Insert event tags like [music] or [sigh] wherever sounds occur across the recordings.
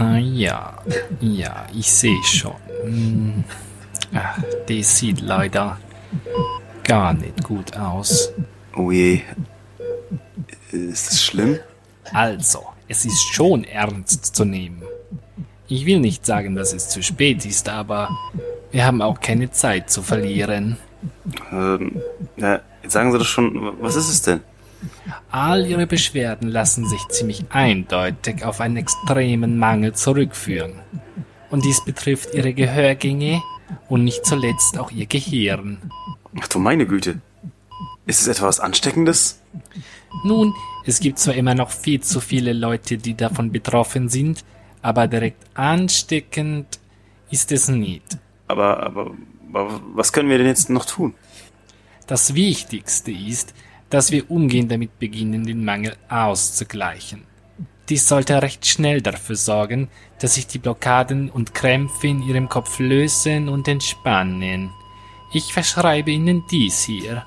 Ah ja, ja, ich sehe schon. Hm. Ach, die sieht leider gar nicht gut aus. Oh je. Ist es schlimm? Also, es ist schon ernst zu nehmen. Ich will nicht sagen, dass es zu spät ist, aber wir haben auch keine Zeit zu verlieren. Ähm, ja, jetzt sagen Sie doch schon, was ist es denn? All Ihre Beschwerden lassen sich ziemlich eindeutig auf einen extremen Mangel zurückführen. Und dies betrifft Ihre Gehörgänge und nicht zuletzt auch Ihr Gehirn. Ach du meine Güte. Ist es etwas Ansteckendes? Nun, es gibt zwar immer noch viel zu viele Leute, die davon betroffen sind, aber direkt ansteckend ist es nicht. Aber, aber, aber was können wir denn jetzt noch tun? Das Wichtigste ist, dass wir umgehend damit beginnen, den Mangel auszugleichen. Dies sollte recht schnell dafür sorgen, dass sich die Blockaden und Krämpfe in Ihrem Kopf lösen und entspannen. Ich verschreibe Ihnen dies hier.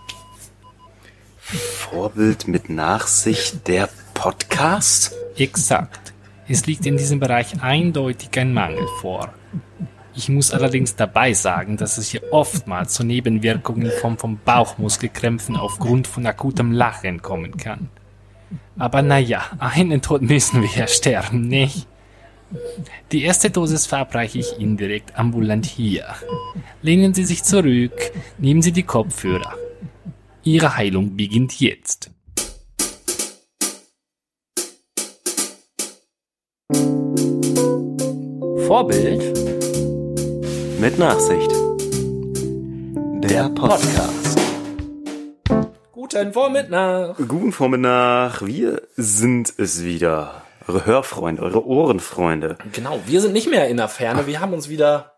Vorbild mit Nachsicht der Podcast? Exakt. Es liegt in diesem Bereich eindeutig ein Mangel vor. Ich muss allerdings dabei sagen, dass es hier oftmals zu Nebenwirkungen vom, vom Bauchmuskelkrämpfen aufgrund von akutem Lachen kommen kann. Aber naja, einen Tod müssen wir ja sterben, nicht? Die erste Dosis verabreiche ich Ihnen direkt ambulant hier. Lehnen Sie sich zurück, nehmen Sie die Kopfhörer. Ihre Heilung beginnt jetzt. Vorbild Mit Nachsicht. Der Podcast. Guten Vormittag. Guten Vormittag. Wir sind es wieder. Eure Hörfreunde, eure Ohrenfreunde. Genau, wir sind nicht mehr in der Ferne. Wir haben uns wieder.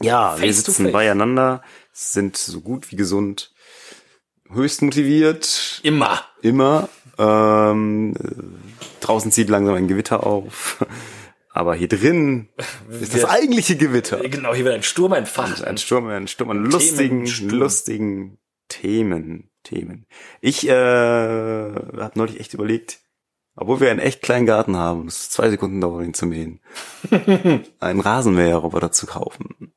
Ja, wir sitzen beieinander, sind so gut wie gesund, höchst motiviert, Immer. immer. Ähm, äh, draußen zieht langsam ein Gewitter auf. Aber hier drin [laughs] ist das eigentliche Gewitter. Genau, hier wird ein Sturm entfacht. Ein Sturm, ein Sturm an lustigen, Themensturm. lustigen Themen, Themen. Ich äh, habe neulich echt überlegt, obwohl wir einen echt kleinen Garten haben, es zwei Sekunden dauert, ihn zu mähen, [laughs] einen Rasenmäherroboter zu kaufen.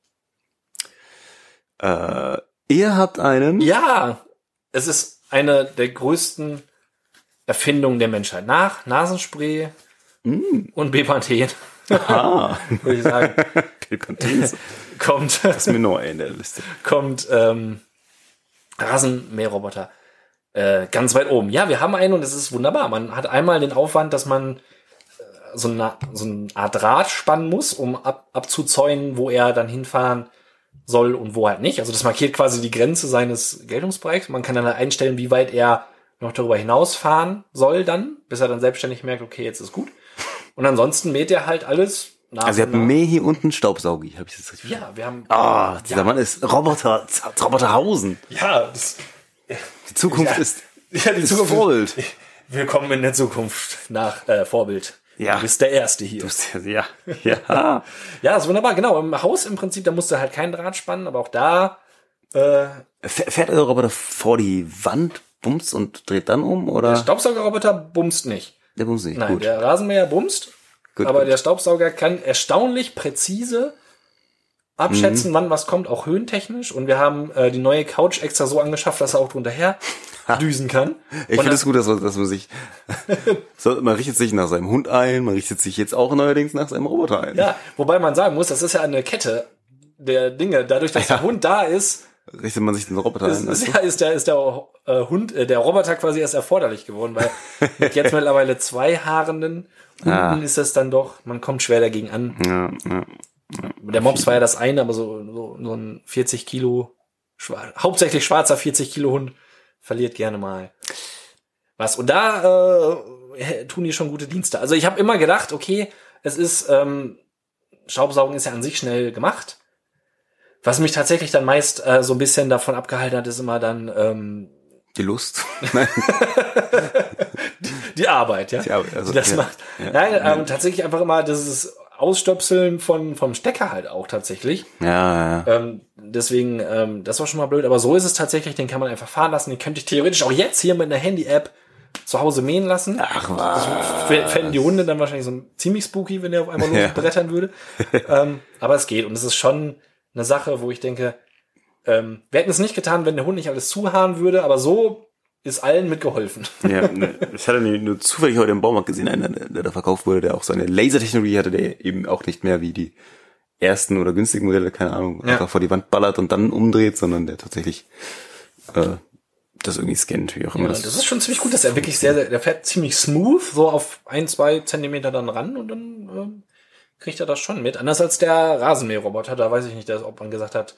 Äh, ihr habt einen? Ja, es ist eine der größten Erfindungen der Menschheit. Nach Nasenspray und Bepanthen, Ah, [laughs] würde ich sagen, [laughs] Pilpantins. kommt, Das ist mir neu in der Liste. kommt ähm, Rasenmäherroboter äh, ganz weit oben. Ja, wir haben einen und es ist wunderbar. Man hat einmal den Aufwand, dass man äh, so eine, so eine Art Draht spannen muss, um ab, abzuzäunen, wo er dann hinfahren soll und wo halt nicht. Also das markiert quasi die Grenze seines Geltungsbereichs. Man kann dann halt einstellen, wie weit er noch darüber hinausfahren soll dann, bis er dann selbstständig merkt, okay, jetzt ist gut. Und ansonsten mäht er halt alles nach Also ihr und habt nach. mehr hier unten Staubsaugi, habe ich das richtig Ja, wir haben. Ah, dieser ja, Mann ist Roboter, Roboterhausen. Ja, das, Die Zukunft Ja. ist, ja, die ist Zukunft. Vorbild. Willkommen in der Zukunft nach äh, Vorbild. Ja. Du bist der Erste hier. Du bist ja, ja, ja. [laughs] Ja, ist wunderbar. Genau, im Haus im Prinzip, da musst du halt kein Draht spannen, aber auch da, äh, Fährt der Roboter vor die Wand, bumst und dreht dann um, der oder? Staubsaugerroboter bumst nicht. Der bumst nicht, Nein, gut. der Rasenmäher bumst, gut, aber gut. der Staubsauger kann erstaunlich präzise abschätzen, Mhm. wann was kommt, auch höhentechnisch. Und wir haben äh, die neue Couch extra so angeschafft, dass er auch drunter her düsen kann. ich finde es gut, dass, man- dass man sich, [laughs] so, man richtet sich nach seinem Hund ein, man richtet sich jetzt auch neuerdings nach seinem Roboter ein. Ja, wobei man sagen muss, das ist ja eine Kette der Dinge. Dadurch, dass Ja. der Hund da ist, Richtet man sich den Roboter ist, ein. ist, ja, ist der, ist der äh, Hund, äh, der Roboter quasi erst erforderlich geworden, weil [laughs] mit jetzt mittlerweile zwei haarenden Hunden Ah. ist es dann doch, man kommt schwer dagegen an. du? ja, ja. Der Mops war ja das eine, aber so, so, so ein 40 Kilo, schwar hauptsächlich schwarzer 40 Kilo Hund verliert gerne mal was. Und da äh, tun die schon gute Dienste. Also ich habe immer gedacht, okay, es ist, ähm, Staubsaugen ist ja an sich schnell gemacht. Was mich tatsächlich dann meist äh, so ein bisschen davon abgehalten hat, ist immer dann ähm, Die Lust. [laughs] Nein, die Arbeit, ja, die Arbeit, also, die das ja, macht. ja, Nein, ja. ähm, tatsächlich einfach immer dieses Ausstöpseln von vom Stecker halt auch tatsächlich. ja, ja. Ähm, deswegen, ähm, das war schon mal blöd. Aber so ist es tatsächlich, den kann man einfach fahren lassen. Den könnte ich theoretisch auch jetzt hier mit einer Handy-App zu Hause mähen lassen. Ach was. F- Fänden die Hunde dann wahrscheinlich so ziemlich spooky, wenn der auf einmal [laughs] losbrettern würde. ähm, aber es geht. Und es ist schon eine Sache, wo ich denke, ähm, wir hätten es nicht getan, wenn der Hund nicht alles zuhaaren würde, aber so ist allen mitgeholfen. [laughs] Ja, ne, ich hatte nur zufällig heute im Baumarkt gesehen, einen, der, da verkauft wurde, der auch so eine Lasertechnologie hatte, der eben auch nicht mehr wie die ersten oder günstigen Modelle, keine Ahnung, Ja. einfach vor die Wand ballert und dann umdreht, sondern der tatsächlich äh, das irgendwie scannt, wie auch immer Ja, das ist schon ziemlich gut, dass er wirklich sehr, sehr, der fährt ziemlich smooth, so auf ein, zwei Zentimeter dann ran und dann ähm, kriegt er das schon mit. Anders als der Rasenmäherroboter, da weiß ich nicht, ob man gesagt hat,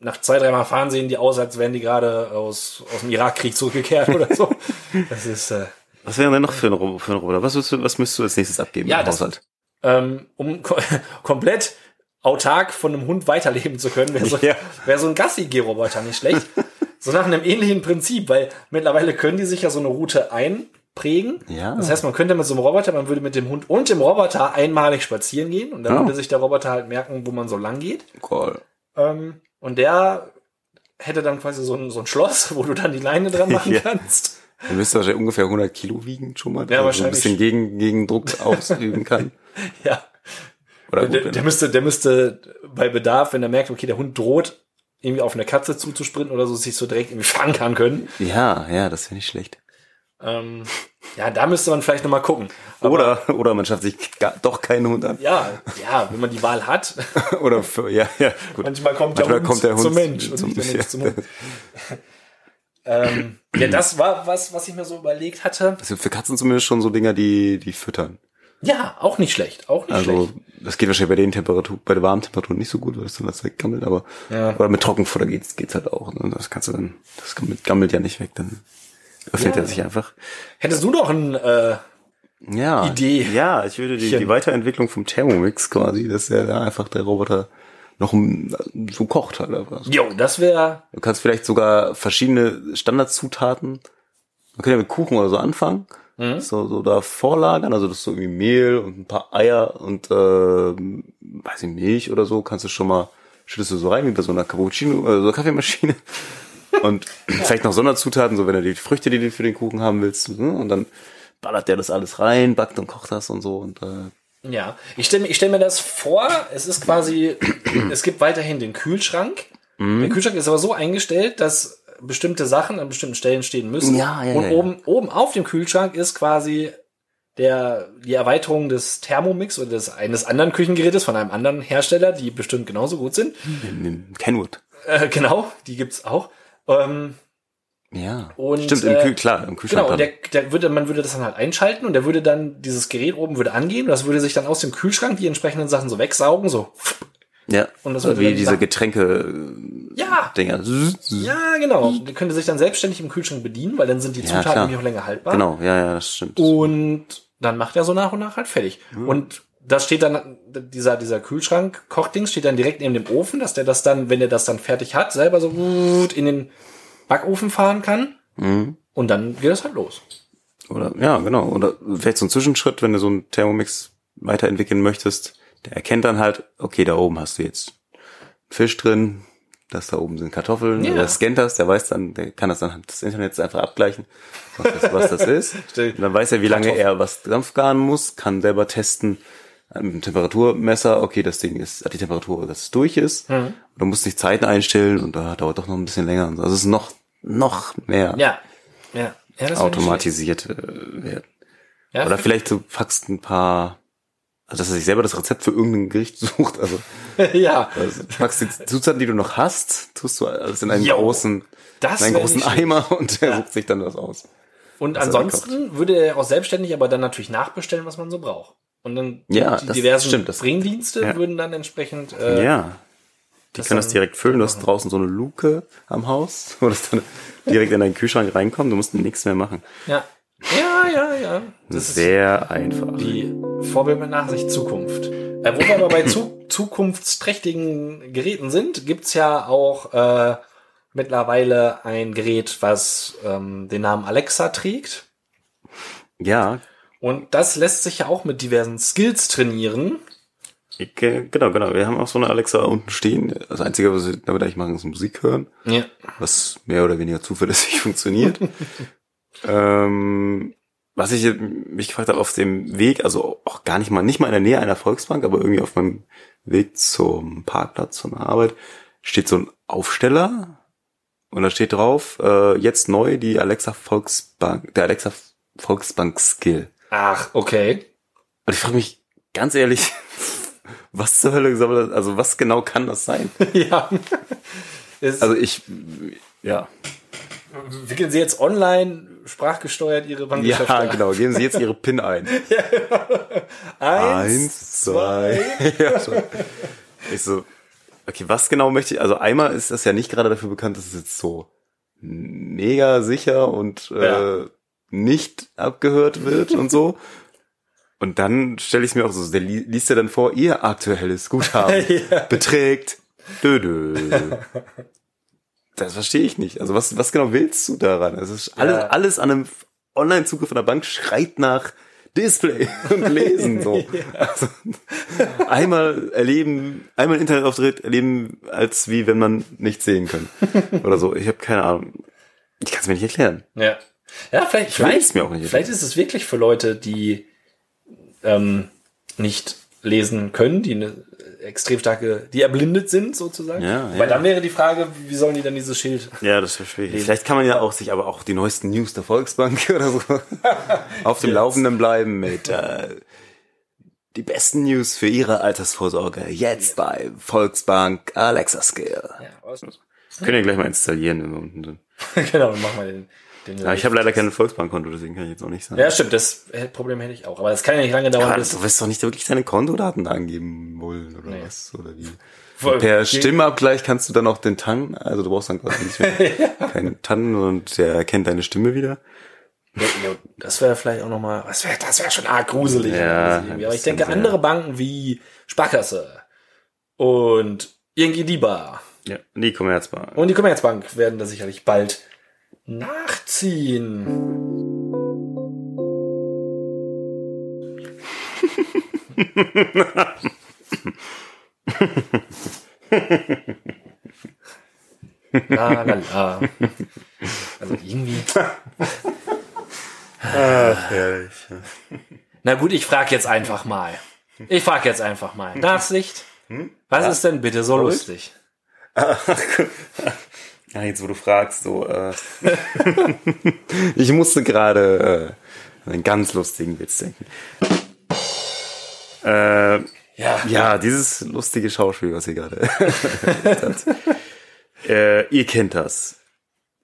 nach zwei, dreimal fahren sehen die aus, als wären die gerade aus, aus dem Irakkrieg zurückgekehrt oder so. [laughs] Das ist, äh, Was wäre denn noch für ein, Robo- für ein Roboter? Was, du, was müsstest du als nächstes abgeben Ja, im das- Haushalt? ähm, um ko [laughs] komplett autark von einem Hund weiterleben zu können, wäre so, Ja. wär so ein Gassi-Geh-Roboter nicht schlecht. [laughs] so nach einem ähnlichen Prinzip, weil mittlerweile können die sich ja so eine Route einprägen. Ja. Das heißt, man könnte mit so einem Roboter, man würde mit dem Hund und dem Roboter einmalig spazieren gehen und dann Ja. würde sich der Roboter halt merken, wo man so lang geht. Cool. Ähm, und der hätte dann quasi so ein, so ein Schloss, [laughs] wo du dann die Leine dran [laughs] machen Ja. kannst. Dann müsste wahrscheinlich ungefähr 100 Kilo wiegen schon mal, Ja, der so ein wahrscheinlich. bisschen gegen, Gegendruck [laughs] ausüben kann. Ja. Oder gut, Der, der müsste, der müsste bei Bedarf, wenn er merkt, okay, der Hund droht, irgendwie auf eine Katze zuzusprinten oder so, sich so direkt irgendwie fangen können. ja, ja, das wäre nicht schlecht. Ähm, ja, da müsste man vielleicht nochmal gucken. Aber, Oder, oder man schafft sich gar, doch keinen Hund an. Ja, ja, wenn man die Wahl hat. [laughs] Oder für, ja, ja, gut. Manchmal kommt der, Manchmal Hund, kommt der Hund zum Mensch und zum- nicht der Mensch ja. zum Hund. ähm, ja, das war was, was ich mir so überlegt hatte. Es gibt für Katzen zumindest schon so Dinger, die, die füttern. Ja, auch nicht schlecht, auch nicht Also, schlecht. das geht wahrscheinlich bei den Temperaturen, bei der warmen Temperatur nicht so gut, weil es dann das weggammelt, aber, Ja. aber mit Trockenfutter geht's, geht's halt auch. Ne? Das kannst du dann, das gammelt, gammelt ja nicht weg, dann öffnet Ja. er sich einfach. Hättest du noch ein, äh, Ja. Idee. Ja, ich würde die, die Weiterentwicklung vom Thermomix quasi, dass der da einfach der Roboter noch so kocht halt einfach. jo, das wäre, Du kannst vielleicht sogar verschiedene Standardzutaten, man kann ja mit Kuchen oder so anfangen, Mhm. so, so da vorlagern, also das ist so irgendwie Mehl und ein paar Eier und äh, weiß ich, Milch oder so, kannst du schon mal, schüttest du so rein wie bei so einer Cappuccino, äh, so einer Kaffeemaschine. Und vielleicht noch Sonderzutaten, so wenn du die Früchte, die du für den Kuchen haben willst, ne? und dann ballert der das alles rein, backt und kocht das und so und äh, ja. Ich stelle ich stell mir das vor, es ist quasi, es gibt weiterhin den Kühlschrank. Mhm. Der Kühlschrank ist aber so eingestellt, dass bestimmte Sachen an bestimmten Stellen stehen müssen. Ja, ja, Und ja, ja. oben, oben auf dem Kühlschrank ist quasi der, die Erweiterung des Thermomix oder des, eines anderen Küchengerätes von einem anderen Hersteller, die bestimmt genauso gut sind. in, in Kenwood. Äh, genau, die gibt's auch. Ähm, Ja. Und, Stimmt, im äh, Kühl, klar, im Kühlschrank. Genau, und der, der würde, man würde das dann halt einschalten und der würde dann, dieses Gerät oben würde angehen und das würde sich dann aus dem Kühlschrank die entsprechenden Sachen so wegsaugen, so. ja. und das würde wie diese Getränke Ja, Dinger. ja, genau. Der könnte sich dann selbstständig im Kühlschrank bedienen, weil dann sind die Ja, Zutaten klar. nämlich auch länger haltbar. Genau, ja, ja, das stimmt. Und dann macht er so nach und nach halt fertig. Und das steht dann, dieser, dieser Kühlschrank-Kochdings steht dann direkt neben dem Ofen, dass der das dann, wenn er das dann fertig hat, selber so gut in den Backofen fahren kann. Mhm. Und dann geht das halt los. Oder ja, genau. Oder vielleicht so ein Zwischenschritt, wenn du so einen Thermomix weiterentwickeln möchtest, der erkennt dann halt, okay, da oben hast du jetzt Fisch drin, das da oben sind Kartoffeln, Ja. der scannt das, der weiß dann, der kann das dann des Internets einfach abgleichen, was das, was das [laughs] ist. Und dann weiß er, wie lange er was dampfgaren muss, kann selber testen einem Temperaturmesser, okay, das Ding ist, hat die Temperatur, dass es durch ist. Mhm. Du musst nicht Zeiten einstellen und da dauert doch noch ein bisschen länger. und so. Also es ist noch, noch mehr Ja. Ja. ja das automatisiert äh, werden. Ja, Oder vielleicht du packst ein paar, also dass er sich selber das Rezept für irgendein Gericht [laughs] sucht. Also, [laughs] ja. also du packst die Zutaten, die du noch hast, tust du alles in einen Jo, großen, das in einen großen. Eimer und Ja. sucht sich dann was aus. Und er ansonsten würde er auch selbstständig aber dann natürlich nachbestellen, was man so braucht. Und dann Ja, die das diversen stimmt, das- Bringdienste ja. würden dann entsprechend äh, ja. Die das können das direkt füllen. Du hast draußen so eine Luke am Haus, [laughs] wo das dann direkt in deinen Kühlschrank reinkommt. Du musst nichts mehr machen. ja. Ja, ja, ja. Das ist Sehr einfach. die Vorbild mit Nachsicht Zukunft. Äh, wo wir aber bei zu, [laughs] zukunftsträchtigen Geräten sind, gibt's ja auch äh, mittlerweile ein Gerät, was ähm, den Namen Alexa trägt. Ja, Und das lässt sich ja auch mit diversen Skills trainieren. ich, äh, genau, genau. Wir haben auch so eine Alexa unten stehen. Das Einzige, was wir damit eigentlich machen, ist Musik hören. Ja. was mehr oder weniger zuverlässig [laughs] funktioniert. Ähm, was ich mich gefragt habe auf dem Weg, also auch gar nicht mal, nicht mal in der Nähe einer Volksbank, aber irgendwie auf meinem Weg zum Parkplatz, zur Arbeit, steht so ein Aufsteller und da steht drauf, äh, jetzt neu die Alexa Volksbank, der Alexa Volksbank Skill. Ach, okay. Und ich frage mich ganz ehrlich, [laughs] was zur Hölle soll das, also was genau kann das sein? [laughs] ja. Also ich, ja. wickeln Sie jetzt online sprachgesteuert Ihre Bankgeschäfte Ja, genau. Geben Sie jetzt Ihre PIN ein. [laughs] Eins, zwei. ja, so. Ich so, okay, was genau möchte ich? Also einmal ist das ja nicht gerade dafür bekannt, dass es jetzt so mega sicher und Ja. äh, nicht abgehört wird und so. [laughs] Und dann stelle ich mir auch so, der li liest ja dann vor, ihr aktuelles Guthaben [laughs] Ja. beträgt. Dö, dö. Das verstehe ich nicht. Also was, was genau willst du daran? Es ist alles, Ja. alles an einem Online-Zugriff von der Bank schreit nach Display [laughs] und Lesen. So. Also, einmal erleben, einmal Internetauftritt erleben, als wie wenn man nichts sehen kann. Oder so. Ich habe keine Ahnung. Ich kann es mir nicht erklären. Ja. Ja, vielleicht, will vielleicht, mir auch nicht vielleicht ist es wirklich für Leute, die ähm, nicht lesen können, die eine extrem starke, die erblindet sind sozusagen. Ja, Weil ja. dann wäre die Frage, wie sollen die dann dieses Schild? Ja, das wäre schwierig. Vielleicht kann man ja auch sich aber auch die neuesten News der Volksbank [laughs] oder so [laughs] auf dem Jetzt. Laufenden bleiben mit äh, die besten News für Ihre Altersvorsorge jetzt bei Volksbank Alexa Skill. Ja, Können ja gleich mal installieren, wenn wir unten sind. [laughs] genau, dann machen wir den. Ja, ich habe leider kein Volksbankkonto, deswegen kann ich jetzt auch nicht sagen. Ja, stimmt, das äh, Problem hätte ich auch. Aber das kann ja nicht lange dauern, bis du wirst doch nicht wirklich deine Kontodaten angeben wollen oder Nee. was? Oder wie? Voll- Per Stimmabgleich kannst du dann auch den TAN, also du brauchst dann quasi nicht mehr [laughs] keinen TAN und der erkennt deine Stimme wieder. Ja, ja, das wäre vielleicht auch nochmal, das wäre das wär schon arg gruselig. Ja, irgendwie. Aber ich denke, andere Banken wie Sparkasse und ING DIBA Ja, die Commerzbank. und die Commerzbank werden da sicherlich bald nachziehen. [laughs] la, la, la. Also irgendwie. Ach, herrlich. Na gut, ich frage jetzt einfach mal. Ich frage jetzt einfach mal. Nachsicht. Was ist denn bitte so lustig? Ja, jetzt wo du fragst, so, äh, [laughs] ich musste gerade äh, einen ganz lustigen Witz denken. Äh, Ja. ja, dieses lustige Schauspiel, was ihr gerade. [laughs] Äh, ihr kennt das.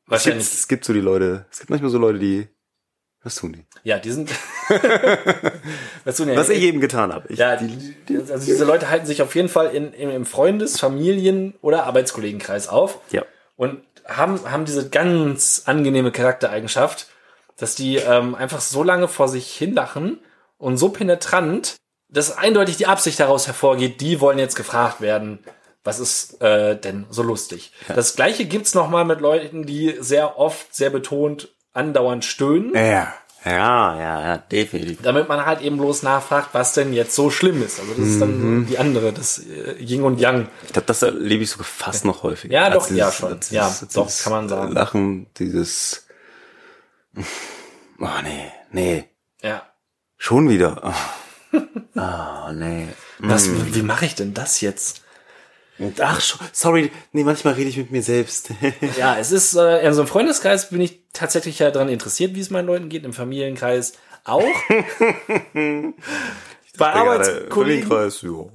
Wahrscheinlich. Es gibt so die Leute, es gibt manchmal so Leute, die, was tun die? Ja, die sind. [laughs] was, du, Was ich eben getan habe. Ich, Ja, die, die, also diese Leute halten sich auf jeden Fall in, im, im Freundes-, Familien- oder Arbeitskollegenkreis auf ja. Und haben, haben diese ganz angenehme Charaktereigenschaft, dass die ähm, einfach so lange vor sich hinlachen und so penetrant, dass eindeutig die Absicht daraus hervorgeht, die wollen jetzt gefragt werden, was ist äh, denn so lustig. Das gleiche gibt's noch mal mit Leuten, die sehr oft, sehr betont, andauernd stöhnen. Ja. Ja, ja, ja, definitiv. damit man halt eben bloß nachfragt, was denn jetzt so schlimm ist. Also das ist dann so die andere, das äh, Yin und Yang. Ich glaube, das erlebe ich sogar fast noch häufiger. Ja, doch, ja, schon. Ja, doch, kann man sagen. Lachen, dieses, [laughs] oh nee, nee, Ja. schon wieder. Oh, oh [laughs] nee. Was, wie mache ich denn das jetzt? Ach, schon- sorry, nee, manchmal rede ich mit mir selbst. [laughs] Ja, es ist, äh, in so einem Freundeskreis bin ich tatsächlich ja daran interessiert, wie es meinen Leuten geht, im Familienkreis auch. [laughs] Bei Arbeitskollegen. Ja.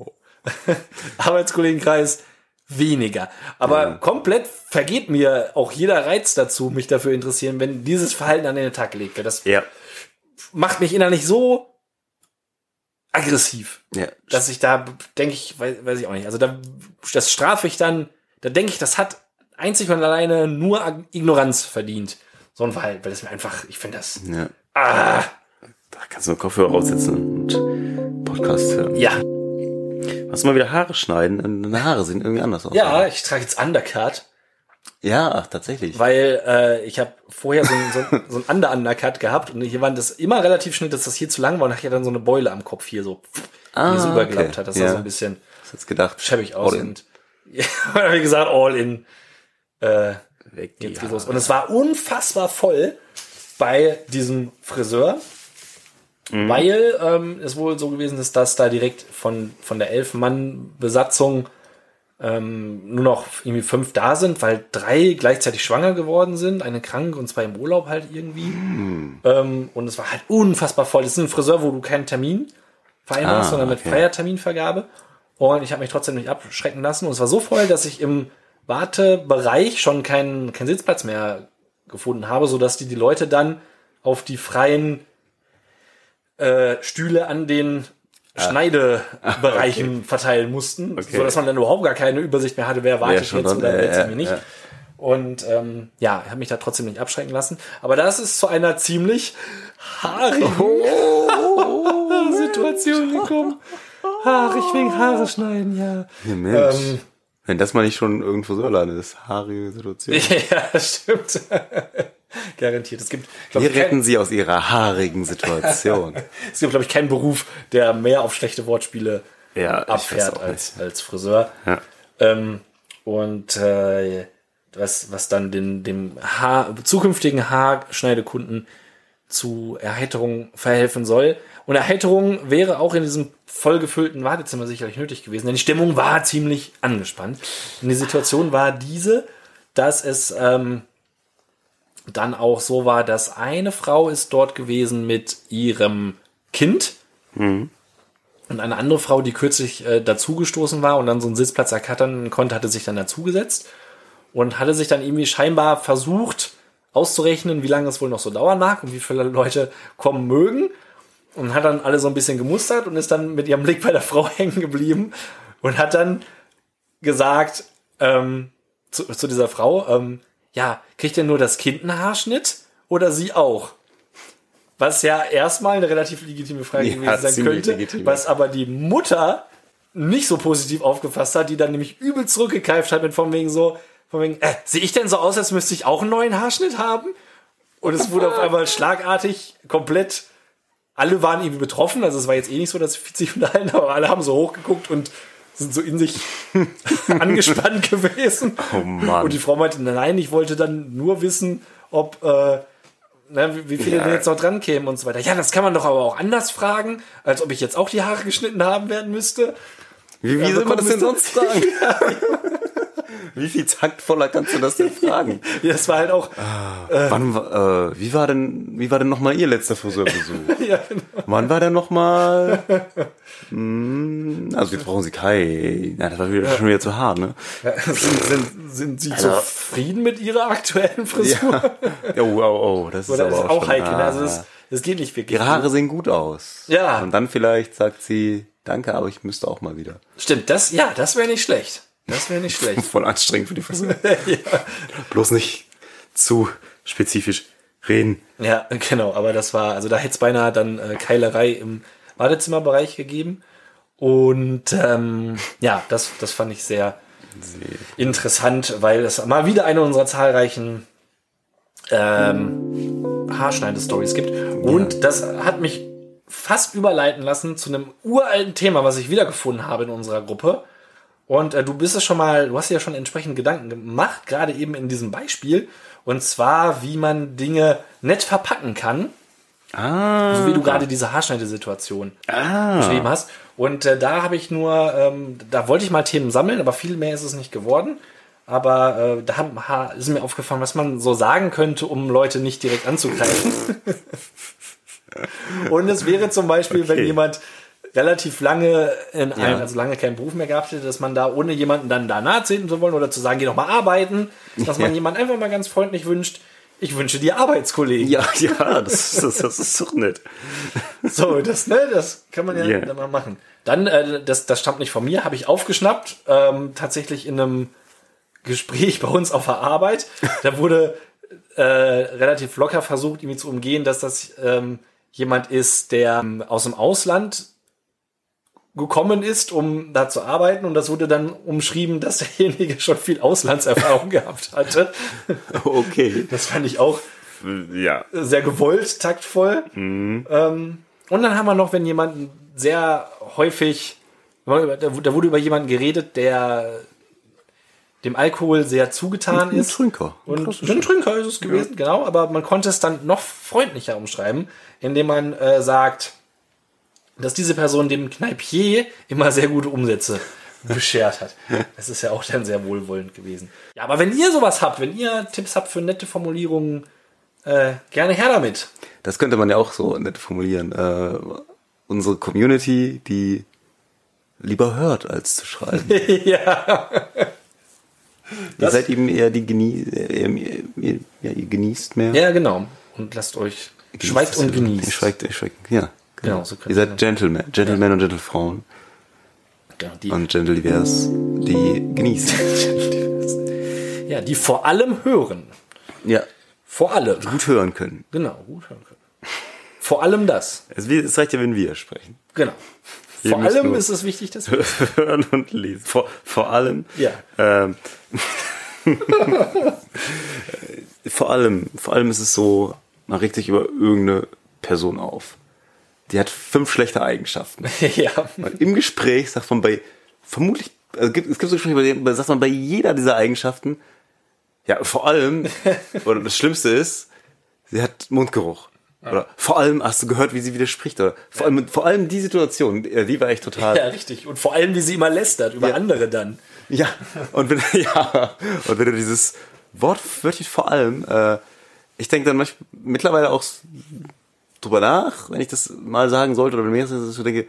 [laughs] Arbeitskollegenkreis weniger. Aber komplett vergeht mir auch jeder Reiz dazu, mich dafür interessieren, wenn dieses Verhalten an den Tag gelegt wird. Das Ja. macht mich innerlich so aggressiv, ja. dass ich da denke ich, weiß, weiß ich auch nicht. Also da, das strafe ich dann, da denke ich, das hat einzig und alleine nur Ignoranz verdient. So ein Verhalten, weil das mir einfach, ich finde das, ja. ah, Da kannst du einen Kopfhörer aufsetzen und Podcast hören. ja, Hast du mal wieder Haare schneiden? Deine Haare sehen irgendwie anders aus. ja, ich trage jetzt Undercut, Ja, tatsächlich. weil äh, ich habe vorher so so, so ein [laughs] Under-Undercut gehabt und hier waren das immer relativ schnell, dass das hier zu lang war und nachher dann so eine Beule am Kopf hier so, Ah, die so übergelappt okay. hat, dass Ja. das so ein bisschen Ich jetzt gedacht. schäbig aus und [laughs] ja, wie gesagt, all in. Äh, Weg Jetzt geht's los. Und es war unfassbar voll. bei diesem Friseur, weil ähm, es wohl so gewesen ist, dass da direkt von, von der Elf-Mann-Besatzung ähm, nur noch irgendwie fünf da sind, weil drei gleichzeitig schwanger geworden sind, eine krank und zwei im Urlaub halt irgendwie. Ähm, und es war halt unfassbar voll. Das ist ein Friseur, wo du keinen Termin vereinbarst, Ah, sondern mit okay. freier Terminvergabe. Und ich habe mich trotzdem nicht abschrecken lassen. Und es war so voll, dass ich im Wartebereich schon keinen keinen Sitzplatz mehr gefunden habe, sodass die die Leute dann auf die freien äh, Stühle an den Schneidebereichen verteilen mussten. Okay. sodass man dann überhaupt gar keine Übersicht mehr hatte, wer wartet schon jetzt dran, oder wer ja, jetzt ja, irgendwie nicht. ja. Und ähm, ja, ich habe mich da trotzdem nicht abschrecken lassen. Aber das ist zu einer ziemlich haarigen [laughs] Situation gekommen. Haarig wegen Haare schneiden, ja. Ja, Mensch. Ähm. Wenn das mal nicht schon irgendwo so alleine ist. Haarige Situation. [laughs] ja, stimmt. [laughs] Garantiert. Es gibt, glaub kein, retten sie aus ihrer haarigen Situation. [laughs] es gibt, glaube ich, keinen Beruf, der mehr auf schlechte Wortspiele Ja, abfährt als, als Friseur. Ja. Ähm, und äh, was, was dann den, dem Haar, zukünftigen Haarschneidekunden zu Erheiterung verhelfen soll. Und Erheiterung wäre auch in diesem vollgefüllten Wartezimmer sicherlich nötig gewesen, denn die Stimmung war ziemlich angespannt. Und die Situation war diese, dass es ähm, dann auch so war, dass eine Frau ist dort gewesen mit ihrem Kind und eine andere Frau, die kürzlich äh, dazugestoßen war und dann so einen Sitzplatz erkattern konnte, hatte sich dann dazugesetzt und hatte sich dann irgendwie scheinbar versucht auszurechnen, wie lange es wohl noch so dauern mag und wie viele Leute kommen mögen und hat dann alle so ein bisschen gemustert und ist dann mit ihrem Blick bei der Frau [laughs] hängen geblieben und hat dann gesagt ähm, zu, zu dieser Frau, ähm, ja, kriegt denn nur das Kind einen Haarschnitt oder sie auch? Was ja erstmal eine relativ legitime Frage Ja, gewesen sein könnte, legitim. was aber die Mutter nicht so positiv aufgefasst hat, die dann nämlich übel zurückgekeift hat mit von wegen so, von wegen, äh, sehe ich denn so aus, als müsste ich auch einen neuen Haarschnitt haben? Und es wurde auf [laughs] einmal schlagartig komplett, alle waren irgendwie betroffen, also es war jetzt eh nicht so, dass sie sich unterhalten, aber alle haben so hochgeguckt und sind so in sich [laughs] angespannt gewesen. Oh Mann. Und die Frau meinte, nein, ich wollte dann nur wissen, ob, äh, na, wie, wie viele Ja. denn jetzt noch dran kämen und so weiter. Ja, das kann man doch aber auch anders fragen, als ob ich jetzt auch die Haare geschnitten haben werden müsste. Wie, wie Ja, soll man das denn sonst fragen? [laughs] Wie viel taktvoller kannst du das denn [laughs] fragen? Ja, das war halt auch, Wann, wa- äh, wie war denn, wie war denn nochmal Ihr letzter Friseurbesuch? [laughs] ja, genau. Wann war der nochmal? Hm, also jetzt brauchen Sie Kai. Ja, das war wieder, schon wieder zu hart, ne? Ja, sind, sind, sind Sie Also- zufrieden mit Ihrer aktuellen Frisur? Ja. Oh, oh, oh, das ist aber ist auch, auch schon, heikel? ah. Also das, das geht nicht wirklich. Ihre Haare sehen gut aus. Ja. Und dann vielleicht sagt sie, danke, aber ich müsste auch mal wieder. Stimmt, das, ja, das wäre nicht schlecht. Das wäre nicht schlecht. [laughs] Voll anstrengend für die Friseur. [laughs] Bloß nicht zu spezifisch reden. Ja, genau, aber das war, also da hätte es beinahe dann äh, Keilerei im Badezimmerbereich gegeben. Und ähm, ja, das, das fand ich sehr interessant, weil es mal wieder eine unserer zahlreichen ähm, Haarschneide-Stories gibt. Und das hat mich fast überleiten lassen zu einem uralten Thema, was ich wiedergefunden habe in unserer Gruppe. Und äh, du bist es schon mal, du hast ja schon entsprechend Gedanken gemacht, gerade eben in diesem Beispiel. Und zwar, wie man Dinge nett verpacken kann, Ah. so wie du gerade diese Haarschneidesituation ah. beschrieben hast. Und äh, da habe ich nur, ähm, da wollte ich mal Themen sammeln, aber viel mehr ist es nicht geworden. Aber äh, da haben, ha, ist mir aufgefallen, was man so sagen könnte, um Leute nicht direkt anzugreifen. [laughs] Und es wäre zum Beispiel, wenn Okay. jemand relativ lange in einem, Ja. also lange keinen Beruf mehr gehabt hätte, dass man da ohne jemanden dann da nahe treten zu wollen oder zu sagen, geh doch mal arbeiten, dass man Ja. jemand einfach mal ganz freundlich wünscht, ich wünsche dir Arbeitskollegen. Ja, ja, das, das, das ist doch nett. So, das, ne, das kann man ja Ja. dann mal machen. Dann, äh, das, das stammt nicht von mir, habe ich aufgeschnappt, ähm, tatsächlich in einem Gespräch bei uns auf der Arbeit. Da wurde äh, relativ locker versucht, irgendwie zu umgehen, dass das ähm, jemand ist, der ähm, aus dem Ausland gekommen ist, um da zu arbeiten. Und das wurde dann umschrieben, dass derjenige schon viel Auslandserfahrung [laughs] gehabt hatte. Okay. Das fand ich auch Ja. sehr gewollt, taktvoll. Ähm, und dann haben wir noch, wenn jemand sehr häufig, da wurde über jemanden geredet, der dem Alkohol sehr zugetan Ein ist. Trinker. Ein Und klassischer. ein Trinker ist es gewesen, genau, aber man konnte es dann noch freundlicher umschreiben, indem man äh, sagt, dass diese Person dem Kneipier immer sehr gute Umsätze beschert hat. [laughs] Das ist ja auch dann sehr wohlwollend gewesen. Ja, aber wenn ihr sowas habt, wenn ihr Tipps habt für nette Formulierungen, äh, gerne her damit. Das könnte man ja auch so nett formulieren. Äh, unsere Community, die lieber hört, als zu schreiben. [laughs] ja. ihr seid eben eher die Genie äh, ihr, ihr, ja, ihr genießt mehr. ja, genau. Und lasst euch, Genießt schweigt und Ihr genießt. schweigt, ihr schweigt, ja. Genau, so ihr seid Gentlemen, Gentlemen und Gentlefrauen Genau, die, und Gentlevers, die genießen. [laughs] ja, die vor allem hören. ja, Vor allem. gut hören können. Genau, gut hören können. Vor allem das. Es, es reicht ja, wenn wir sprechen. Genau. Ihr Vor allem ist es wichtig, dass wir. [laughs] hören und lesen. Vor, vor allem. Ja. Ähm, [laughs] vor allem, vor allem ist es so, man regt sich über irgendeine Person auf. Die hat fünf schlechte Eigenschaften. [laughs] ja. Und im Gespräch sagt man bei, vermutlich, also gibt, es gibt so Gespräche, bei denen sagt man bei jeder dieser Eigenschaften, ja, vor allem, [laughs] oder das Schlimmste ist, sie hat Mundgeruch. Oder vor allem hast du gehört, wie sie widerspricht. Oder vor allem, vor allem die Situation, äh, die war echt total. ja, richtig. Und vor allem, wie sie immer lästert über Ja. andere dann. Ja, und wenn, [laughs] ja, und wenn du dieses Wort wirklich vor allem, äh, ich denke dann manchmal, mittlerweile auch drüber nach, wenn ich das mal sagen sollte oder wenn mir das so denke,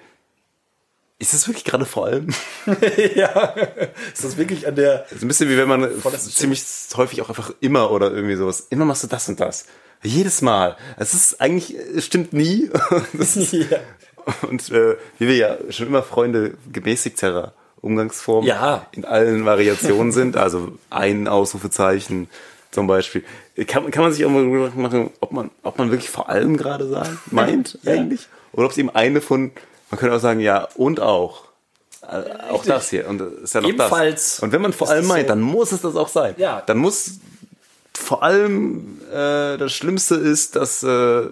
ist das wirklich gerade vor allem? [laughs] ja. Ist das wirklich an der. Das ist ein bisschen wie wenn man ziemlich häufig auch einfach immer oder irgendwie sowas, immer machst du das und das. Jedes Mal. Es ist eigentlich, es stimmt nie. [laughs] Ist, [laughs] Ja. und äh, wie wir ja schon immer Freunde gemäßigterer Umgangsformen Ja. in allen Variationen sind, also ein Ausrufezeichen zum Beispiel, kann, kann man sich auch mal Gedanken machen, ob man, ob man wirklich vor allem gerade sagen, [laughs] meint Ja. eigentlich, oder ob es eben eine von, man könnte auch sagen, ja, und auch. Äh, Auch das hier. Und ist ja noch Ebenfalls das. Und wenn man vor allem meint, so. dann muss es das auch sein. Ja. Dann muss vor allem äh, das Schlimmste ist, dass äh,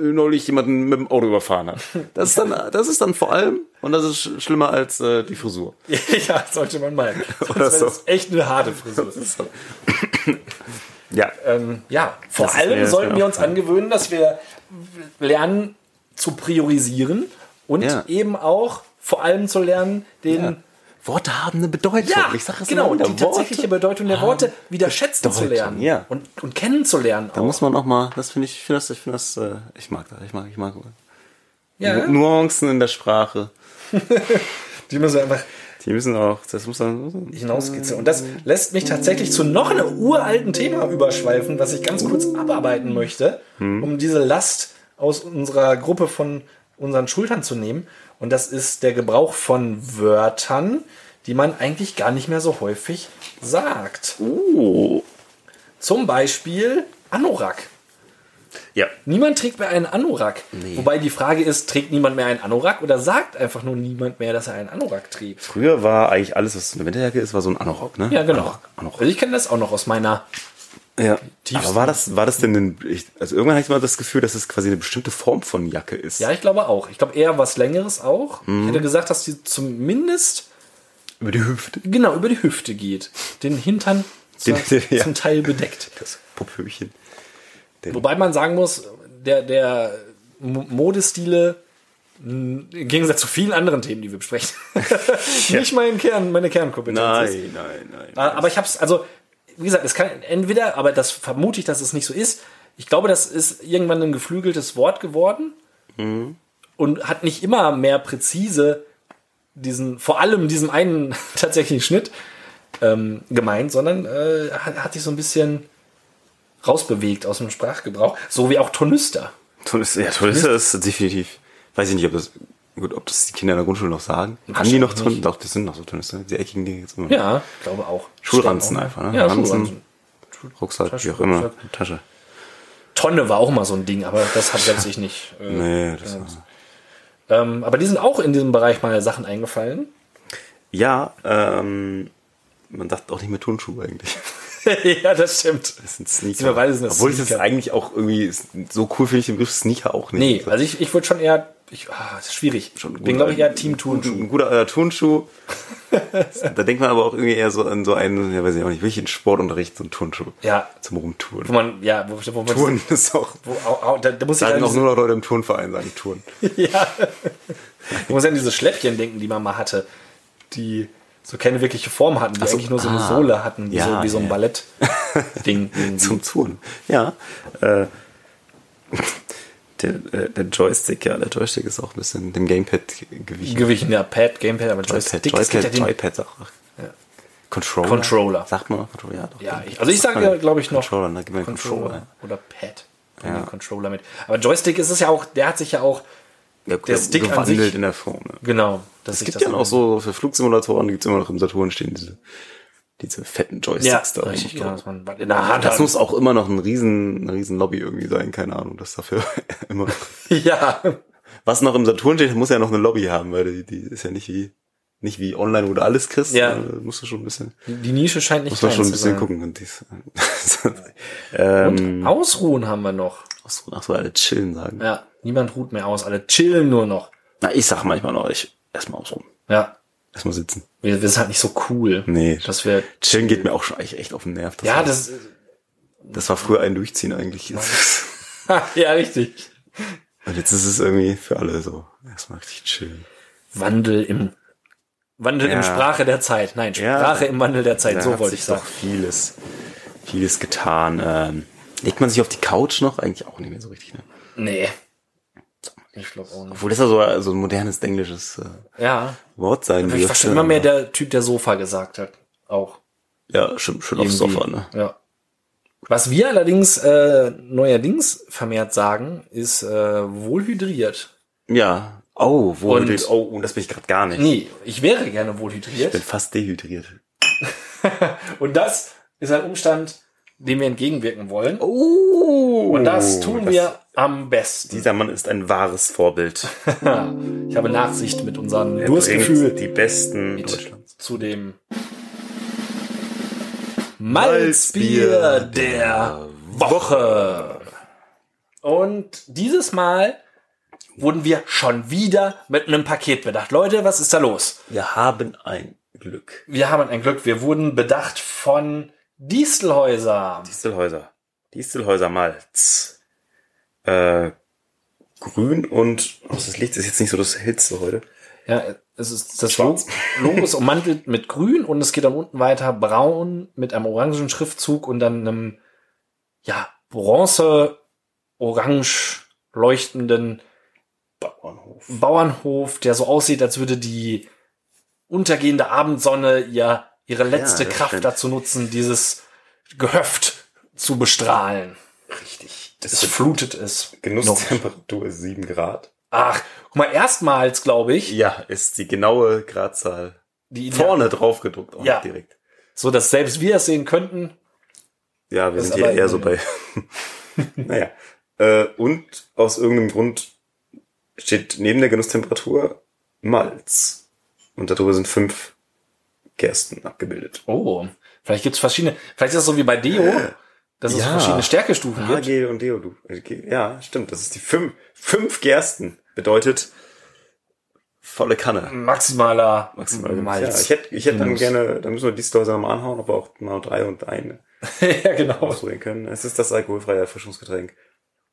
neulich jemanden mit dem Auto überfahren hat. Das ist dann, das ist dann vor allem und das ist sch- schlimmer als äh, die Frisur. [laughs] ja, sollte man meinen. [laughs] Das so. ist echt eine harte Frisur. Ja. Ähm, ja, vor Das ist allem das sollten wir uns aufgefallen. angewöhnen, dass wir lernen zu priorisieren und Ja. eben auch vor allem zu lernen, den Ja. Worte haben eine Bedeutung. Ja, ich sag es genau, immer die tatsächliche Worte Bedeutung der Worte wieder schätzen zu lernen ja. und, und kennenzulernen. Da muss man auch mal, das finde ich, ich finde das, ich finde das, äh, ich mag das, ich mag, ich mag ja, Nu- Nuancen in der Sprache. [laughs] die müssen einfach Die müssen auch, das muss dann, hinauskitzeln. Und das lässt mich tatsächlich zu noch einem uralten Thema überschweifen, was ich ganz kurz abarbeiten möchte, um diese Last aus unserer Gruppe von unseren Schultern zu nehmen. Und das ist der Gebrauch von Wörtern, die man eigentlich gar nicht mehr so häufig sagt. oh, Zum Beispiel Anorak. ja. Niemand trägt mehr einen Anorak. Wobei die Frage ist, trägt niemand mehr einen Anorak oder sagt einfach nur niemand mehr, dass er einen Anorak trägt? Früher war eigentlich alles, was eine Winterjacke ist, war so ein Anorak, ne? Ja, genau. Anorak, Anorak. Also ich kenne das auch noch aus meiner Ja. Aber war das, war das denn, ein, ich, also irgendwann hatte ich mal das Gefühl, dass es quasi eine bestimmte Form von Jacke ist. Ja, ich glaube auch. Ich glaube eher was Längeres auch. Mhm. Ich hätte gesagt, dass die zumindest Über die Hüfte. genau über die Hüfte geht. Den Hintern [laughs] Den- ja. zum Teil bedeckt. Das Popöchen. Wobei man sagen muss, der, der Mo- Modestile, im Gegensatz zu vielen anderen Themen, die wir besprechen, [laughs] nicht mein Kern, meine Kernkompetenz ist. Nein, nein, nein. Ah, Aber ich habe es, also, wie gesagt, es kann entweder, aber das vermute ich, dass es nicht so ist. Ich glaube, das ist irgendwann ein geflügeltes Wort geworden und hat nicht immer mehr präzise diesen, vor allem diesen einen [laughs] tatsächlichen Schnitt ähm, gemeint, sondern äh, hat, hat sich so ein bisschen rausbewegt aus dem Sprachgebrauch, so wie auch Tornister. Tornister, ja, Tornister ist definitiv, weiß ich nicht, ob das, gut, ob das die Kinder in der Grundschule noch sagen. Haben die noch Tornister? Doch, das sind noch so Tornister, die eckigen Dinge jetzt immer. Ja, glaube auch. Schulranzen einfach, ne? Ja, Ranzen. Schulranzen. Rucksack, Tasche, wie auch immer. Rucksack. Tasche. Tonne war auch mal so ein Ding, aber das hat letztlich [laughs] nicht. Äh, Nee, das ja. war, Ähm, aber die sind auch in diesem Bereich mal Sachen eingefallen. ja, ähm, man sagt auch nicht mehr Turnschuhe eigentlich. [laughs] ja, das stimmt. Das sind Sneaker. Sind beide sind das Obwohl ich das Sneaker. eigentlich auch irgendwie, so cool finde ich den Begriff Sneaker auch nicht. Nee, also ich, ich würde schon eher ich, ah, das ist schwierig. Schon Bin, glaube ich, eher Team Ein Turnschuh. guter äh, Turnschuh. [laughs] da denkt man aber auch irgendwie eher so an so einen, ja weiß ich auch nicht, welchen Sportunterricht, so ein Turnschuh. Ja, Zum wo Rumtouren. man, ja, wo, wo man, Touren ist auch, wo, au, au, da, da muss ich sagen auch nur noch Leute im Turnverein sagen, Touren. [laughs] ja, ich muss an diese Schläppchen denken, die man mal hatte, die so keine wirkliche Form hatten, die so, eigentlich nur so eine ah. Sohle hatten, wie Ja, so, wie so ein ja. Ballett-Ding. [laughs] Zum Touren. Ja. Äh, der, äh, der Joystick, ja, der Joystick ist auch ein bisschen dem Gamepad gewichen. Gewichen, ja, Pad, Gamepad, aber Joystick, Joypad, gibt ja Joypad, Joypad auch. Ja. Controller. Controller. Sagt man noch Controller? Ja, doch. Ja, ich, also ich sage ja, glaube ich, noch Controller, ne? Controller Controller. oder Pad. Ja. den Controller mit. Aber Joystick ist es ja auch, der hat sich ja auch, Ja, Der Stick an gewandelt sich- in der Form. Ne? genau. Es gibt das ja noch so, für Flugsimulatoren gibt es immer noch im Saturn stehen diese, diese fetten Ja, Joysticks da. richtig, genau, dass man was in der Hand Das hat. muss auch immer noch ein riesen, eine riesen Lobby irgendwie sein, keine Ahnung, das dafür [laughs] immer noch. [laughs] Ja, Was noch im Saturn steht, muss ja noch eine Lobby haben, weil die, die ist ja nicht wie, nicht wie online, wo du alles kriegst. Ja. Da musst du schon ein bisschen, die Nische scheint nicht muss man klein schon ein bisschen sein. gucken. Und dies, [laughs] ähm, Und ausruhen haben wir noch. so, ach so, alle chillen sagen. Ja, niemand ruht mehr aus, alle chillen nur noch. Na, ich sag manchmal noch, ich, erstmal ausruhen. Ja, Erstmal sitzen. wir, wir sind halt nicht so cool. Nee. Dass wir, Chillen geht mir auch schon eigentlich echt auf den Nerv. Das ja, war, das, das war früher ein Durchziehen eigentlich. [laughs] [laughs] ja, richtig. Und jetzt ist es irgendwie für alle so. Erstmal richtig chillen. Wandel im, Wandel Ja. im Sprache der Zeit. Nein, Ja. Sprache im Wandel der Zeit, Da so wollte ich sagen. doch vieles, vieles getan. Ähm, legt man sich auf die Couch noch? Eigentlich auch nicht mehr so richtig, ne? Nee. Ich glaube auch nicht. Obwohl das ja so, so ein modernes englisches äh, Ja. Wort sein Ich dürfte. verstehe immer mehr der Typ, der Sofa gesagt hat. Auch. Ja, schön, schön aufs. Sofa, ne? Ja. Was wir allerdings äh, neuerdings vermehrt sagen, ist äh, wohlhydriert. Ja. Oh, wo Und- oh, und das bin ich gerade gar nicht. Nee, ich wäre gerne Ich bin wohlhydriert. fast dehydriert. [laughs] Und das ist ein Umstand, dem wir entgegenwirken wollen. Oh. Und das tun das- wir am besten. Dieser Mann ist ein wahres Vorbild. [laughs] Ich habe Nachsicht mit unserem Er Durstgefühl die besten Deutschlands. zu dem Malzbier der Woche. Und dieses Mal wurden wir schon wieder mit einem Paket bedacht. Leute, was ist da los? Wir haben ein Glück. Wir haben ein Glück. Wir wurden bedacht von Distelhäuser. Distelhäuser. Distelhäuser Malz. Äh, grün und oh, das Licht ist jetzt nicht so das hellste heute. Ja, es ist das Schwarz. [laughs] Logo ist ummantelt mit grün und es geht dann unten weiter braun mit einem orangen Schriftzug und dann einem ja, bronze orange leuchtenden Bauernhof. Bauernhof, der so aussieht, als würde die untergehende Abendsonne ihr ihre letzte das Kraft stimmt. dazu nutzen, dieses Gehöft zu bestrahlen. Richtig. Es flutet es. Genusstemperatur ist 7 Grad. Ach, guck mal, erstmals, glaube ich, Ja, ist die genaue Gradzahl die vorne drauf gedruckt. Auch Ja. nicht direkt. so dass selbst wir es sehen könnten. Ja, wir Das sind hier eher so bei. [laughs] naja. Äh, und aus irgendeinem Grund steht neben der Genusstemperatur Malz. Und darüber sind fünf Gersten abgebildet. Oh, vielleicht gibt's verschiedene, vielleicht ist das so wie bei Deo, dass es Ja. verschiedene Stärkestufen gibt. HG und Deodu. Ja, stimmt. Das ist die fünf, fünf Gersten. Bedeutet volle Kanne. Maximaler Maximal. Ja, Malz. ich hätte, ich hätte dann gerne, da müssen wir die Stores mal anhauen, wir auch mal drei und eine [laughs] ja, genau. ausprobieren können. Es ist das alkoholfreie Erfrischungsgetränk.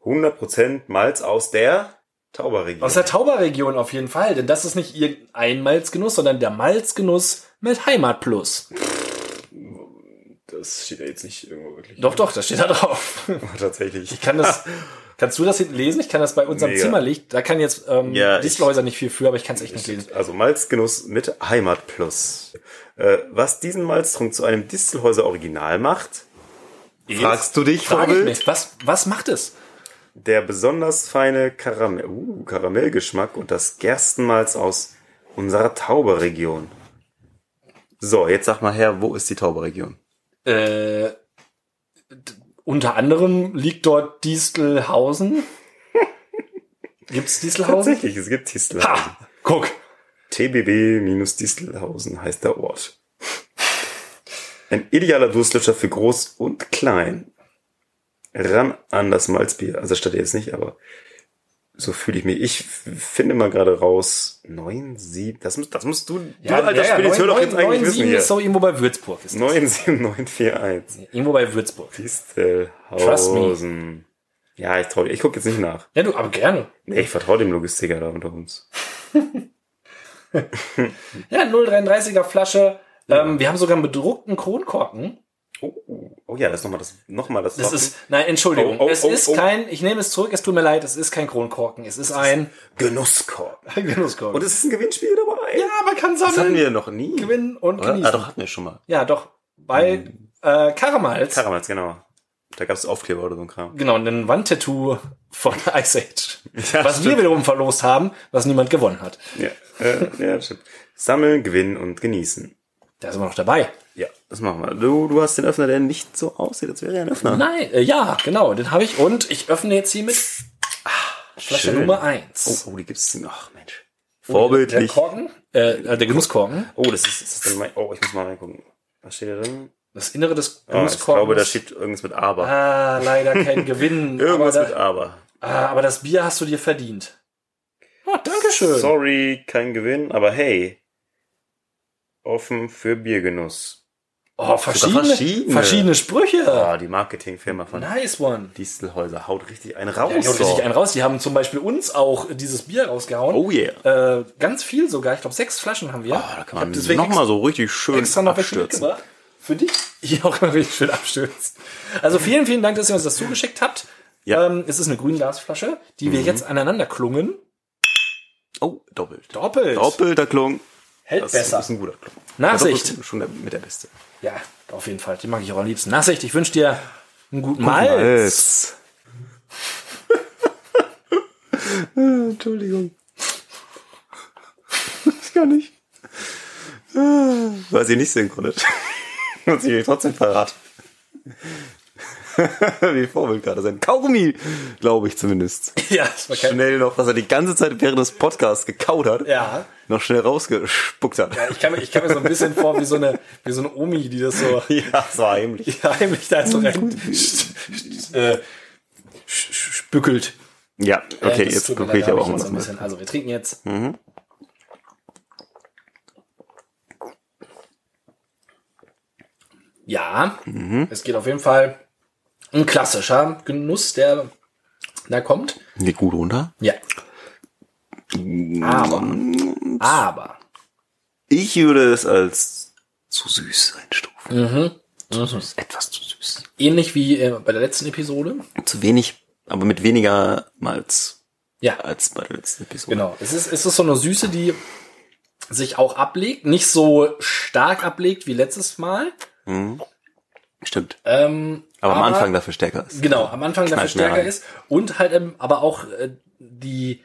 100% Malz aus der Tauberregion. Aus der Tauberregion auf jeden Fall, denn das ist nicht irgendein Malzgenuss, sondern der Malzgenuss mit Heimat Plus. das steht ja jetzt nicht irgendwo wirklich. Doch, doch, das steht da drauf. [laughs] Tatsächlich. Ich kann das, [laughs] kannst du das hinten lesen? Ich kann das bei unserem Mega. Zimmerlicht, da kann jetzt ähm, Ja, Distelhäuser nicht viel für, aber ich kann es echt nicht lesen. Also Malzgenuss mit Heimat Plus. Äh, was diesen Malztrunk zu einem Distelhäuser Original macht, fragst du dich, Frag ich Vorbild? mich, was, was macht es? Der besonders feine Karamell, uh, Karamellgeschmack und das Gerstenmalz aus unserer Tauberregion. So, jetzt sag mal her, wo ist die Tauberregion? Äh, unter anderem liegt dort Distelhausen. [laughs] Gibt's Distelhausen? Tatsächlich, es gibt Distelhausen. Ha! Guck. TBB-Distelhausen heißt der Ort. Ein idealer Durstlöscher für groß und klein. Ran an das Malzbier. Also statt jetzt nicht, aber so fühle ich mich. Ich finde mal gerade raus, neun, sieben, das, musst- das musst du, Ja, du alter Spediteur doch jetzt eigentlich wissen 7 hier. ist so irgendwo bei Würzburg. Ist das. 97941. Irgendwo bei Würzburg. Distelhausen. Ja, ich trau, ich gucke jetzt nicht nach. Ja, du, aber gerne. Nee, ich vertraue dem Logistiker da unter uns. [laughs] Ja, 0,33er Flasche. Ähm, wir haben sogar einen bedruckten Kronkorken. Oh, oh ja, das ist nochmal das, noch mal das. Das ist, nein, Entschuldigung. Oh, oh, es oh, ist oh. kein, ich nehme es zurück, es tut mir leid, es ist kein Kronkorken. Es ist ein Genusskorb. [laughs] Genusskorken. Und es ist ein Gewinnspiel dabei. ja, man kann das hatten sammeln, wir noch nie. gewinnen und Oder? genießen. Ah, doch, hatten wir schon mal. Ja, doch. Bei äh, Karamals. Karamals, genau. Da gab es Aufkleber oder so ein Kram. Genau, ein Wandtattoo von [laughs] Ice Age. Ja, was wir stimmt. wiederum verlost haben, was niemand gewonnen hat. Ja, äh, ja, stimmt. Sammeln, gewinnen und genießen. Da sind wir noch dabei. Ja, das machen wir. Du, du hast den Öffner, der nicht so aussieht, als wäre er ein Öffner. Nein, äh, ja, genau, den habe ich. Und ich öffne jetzt hiermit ah, Flasche Schön. Nummer eins. Oh, oh, die gibt's. Ach, Mensch. Der Vorbildlich. Korken, äh, äh, der Genusskorken. Oh, das ist, ist das denn mein, oh, ich muss mal reingucken. Was steht da drin? Das Innere des Oh, ich Genusskorkens. glaube, da steht irgendwas mit Aber. Ah, leider kein Gewinn. [laughs] aber, irgendwas mit da, Aber. ah, aber das Bier hast du dir verdient. Ah, Dankeschön. Sorry, kein Gewinn, aber hey. Offen für Biergenuss. Oh, verschiedene, verschiedene. verschiedene. Sprüche. Ah, die Marketingfirma von Nice one. Distelhäuser haut richtig einen raus. Ja, die hauen richtig einen raus. Die haben zum Beispiel uns auch dieses Bier rausgehauen. Oh yeah. Äh, ganz viel sogar. Ich glaube, sechs Flaschen haben wir. Oh, da kann man deswegen nochmal so richtig schön extra noch abstürzen. Für dich? [laughs] Hier auch mal richtig schön abstürzt. Also vielen, vielen Dank, dass ihr uns das zugeschickt habt. Ja. Ähm, es ist eine Grünglasflasche, die wir jetzt aneinander klungen. Oh, doppelt. Doppelt. Doppelter Klung. Hält Das besser. ist ein guter Klung. Nachsicht. Ja, schon der, mit der Beste. Ja, auf jeden Fall. Die mag ich auch am liebsten. Nachsicht, ich wünsche dir einen guten Malz. Malz. [laughs] Entschuldigung. Ich kann nicht. Weil sie nicht sehen konntet. Und sie trotzdem verraten. [laughs] Wie Vorbild gerade sein. Kaugummi, glaube ich zumindest. Ja, das war kein, Schnell noch, was er die ganze Zeit während des Podcasts gekaut hat, ja. noch schnell rausgespuckt hat. Ich kann, mir, ich kann mir so ein bisschen vor wie so eine, wie so eine Omi, die das so [laughs] Ja, so heimlich. ja, heimlich da so rein äh, spückelt. Ja, Äh, okay, das jetzt gucke ich aber auch mal das ein bisschen. Also wir trinken jetzt. Ja, es geht auf jeden Fall ein klassischer Genuss, der da kommt. Geht gut runter. Ja. Aber, aber, Ich würde es als zu süß einstufen. Mhm. Zu süß, etwas zu süß. ähnlich wie äh, bei der letzten Episode. Zu wenig, aber mit weniger Malz Ja, als bei der letzten Episode. Genau. Es ist, es ist so eine Süße, die sich auch ablegt. Nicht so stark ablegt wie letztes Mal. Stimmt. Ähm, Aber, am Anfang dafür stärker ist. Genau, am Anfang dafür stärker ist. Und halt ähm, aber auch äh, die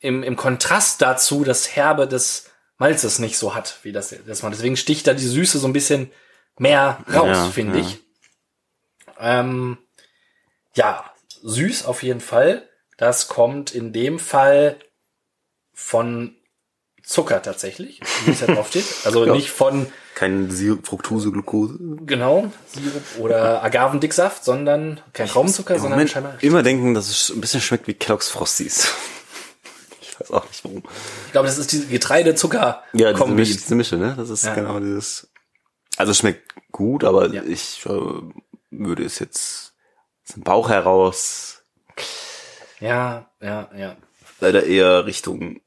im, im Kontrast dazu das Herbe des Malzes nicht so hat, wie das das mal. Deswegen sticht da die Süße so ein bisschen mehr raus, Ja, finde ja. ich. Ähm, ja, süß auf jeden Fall. Das kommt in dem Fall von Zucker tatsächlich, wie es [laughs] da drauf steht. Also nicht von, Kein Sirup, Fructose, Glucose. genau, Sirup oder Agavendicksaft, sondern kein Traubenzucker, Im sondern Moment scheinbar immer denken, dass es ein bisschen schmeckt wie Kellogg's Frosties. [laughs] Ich weiß auch nicht warum. Ich glaube, das ist die Getreidezucker-Kombi. Ja, diese, Misch, diese Mische, ne? Das ist Ja. genau dieses. Also es schmeckt gut, aber Ja. ich äh, würde es jetzt aus dem Bauch heraus ja, ja, ja. leider eher Richtung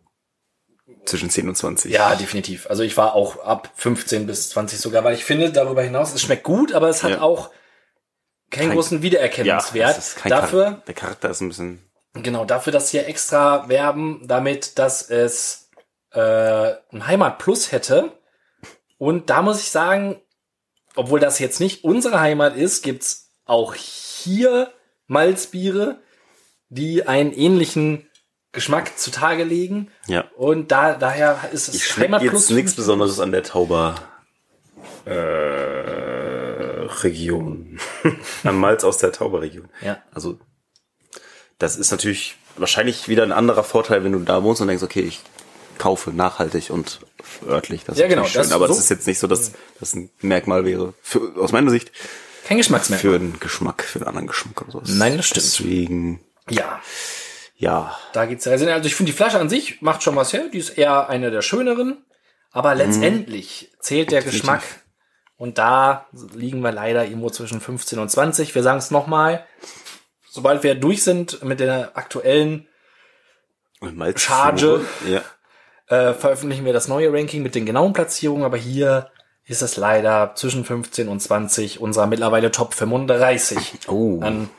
zwischen 10 und 20. Ja, definitiv. Also ich war auch ab 15 bis 20 sogar, weil ich finde, darüber hinaus, es schmeckt gut, aber es hat Ja. auch keinen Kein- großen ja Wiedererkennungswert. das ist kein dafür, Charakter. Der Charakter ist ein bisschen. genau, dafür, dass hier extra werben, damit, dass es äh, ein Heimat Plus hätte. Und da muss ich sagen, obwohl das jetzt nicht unsere Heimat ist, gibt's auch hier Malzbiere, die einen ähnlichen Geschmack zutage legen. Ja. Und da, daher ist es Ich schmecke Heimat jetzt nichts. Besonderes an der Tauber äh, Region. [laughs] Am Malz aus der Tauber Region. Ja. Also das ist natürlich wahrscheinlich wieder ein anderer Vorteil, wenn du da wohnst und denkst, okay, ich kaufe nachhaltig und örtlich. Das ist Ja, genau, schön. das aber das so- ist jetzt nicht so, dass das ein Merkmal wäre, für, aus meiner Sicht, Kein Geschmacksmerkmal. für einen Geschmack, für einen anderen Geschmack oder sowas. Nein, das stimmt. Deswegen, Ja. Ja, Da geht's ja. Also ich finde, die Flasche an sich macht schon was her. Die ist eher eine der schöneren. Aber letztendlich zählt der Definitiv. Geschmack. Und da liegen wir leider irgendwo zwischen 15 und 20. Wir sagen es nochmal. Sobald wir durch sind mit der aktuellen, Charge. Ja. äh, veröffentlichen wir das neue Ranking mit den genauen Platzierungen. Aber hier ist es leider zwischen 15 und 20 unserer mittlerweile Top 35 Oh. an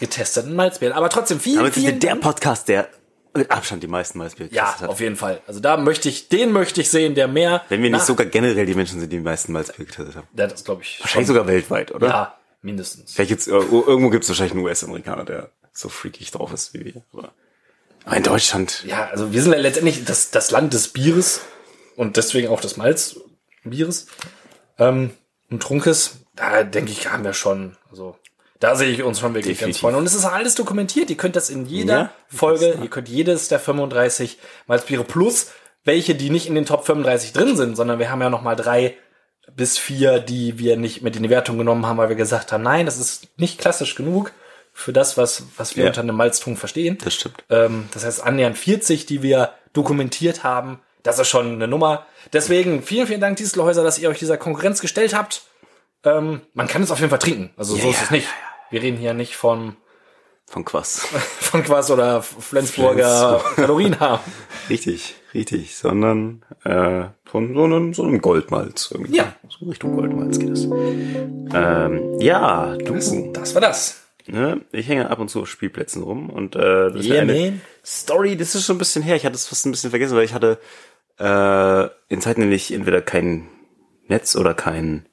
getesteten Malzbieren. Aber trotzdem Damit sind wir vielen der Dank. Podcast, der mit Abstand die meisten Malzbier Ja, getestet hat. auf jeden Fall. Also da möchte ich, den möchte ich sehen, der mehr. Wenn wir nicht sogar generell die Menschen sind, die die meisten Malzbier getestet haben. Ja, das glaube ich. Wahrscheinlich sogar weltweit, oder? Ja, mindestens. Vielleicht gibt's, äh, irgendwo gibt es wahrscheinlich einen US-Amerikaner, der so freakig drauf ist wie wir. Aber, aber in Deutschland, Ja, also wir sind ja letztendlich das, das Land des Bieres und deswegen auch des Malzbieres ähm, und Trunkes. Da denke ich, haben wir schon. Also da sehe ich uns schon wirklich ganz Definitiv. vorne. Und es ist alles dokumentiert. Ihr könnt das in jeder Ja, Folge, ihr könnt jedes der 35 Malzbiere plus welche, die nicht in den Top 35 drin sind, sondern wir haben ja noch mal drei bis vier, die wir nicht mit in die Wertung genommen haben, weil wir gesagt haben, nein, das ist nicht klassisch genug für das, was, was wir Ja. unter einem Malztrunk verstehen. das stimmt. Ähm, das heißt, annähernd 40, die wir dokumentiert haben. Das ist schon eine Nummer. Deswegen vielen, vielen Dank, Dieselhäuser, dass ihr euch dieser Konkurrenz gestellt habt. Ähm, man kann es auf jeden Fall trinken. Also so Ja, ist ja, es nicht. Wir reden hier nicht von, Von Quass. [laughs] von Quass oder Flensburger Kalorien haben. [laughs] richtig, richtig. Sondern äh, von so einem, so einem Goldmalz. Irgendwie. Ja. So Richtung Goldmalz geht es. Ähm, ja, du. Das war das. Ne? Ich hänge ab und zu auf Spielplätzen rum und äh, das ist Yeah, eine man. Story, das ist schon ein bisschen her. Ich hatte es fast ein bisschen vergessen, weil ich hatte äh, in Zeiten, in denen ich entweder kein Netz oder kein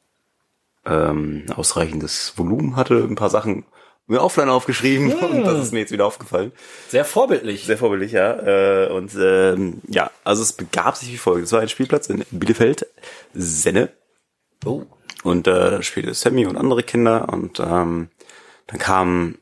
ähm, ausreichendes Volumen hatte, ein paar Sachen mir offline aufgeschrieben [laughs] und das ist mir jetzt wieder aufgefallen. Sehr vorbildlich. Sehr vorbildlich, ja. Äh, und ähm, ja, also es begab sich wie folgt. Es war ein Spielplatz in Bielefeld, Senne. Oh. Und äh, da spielte Sammy und andere Kinder und ähm, dann kam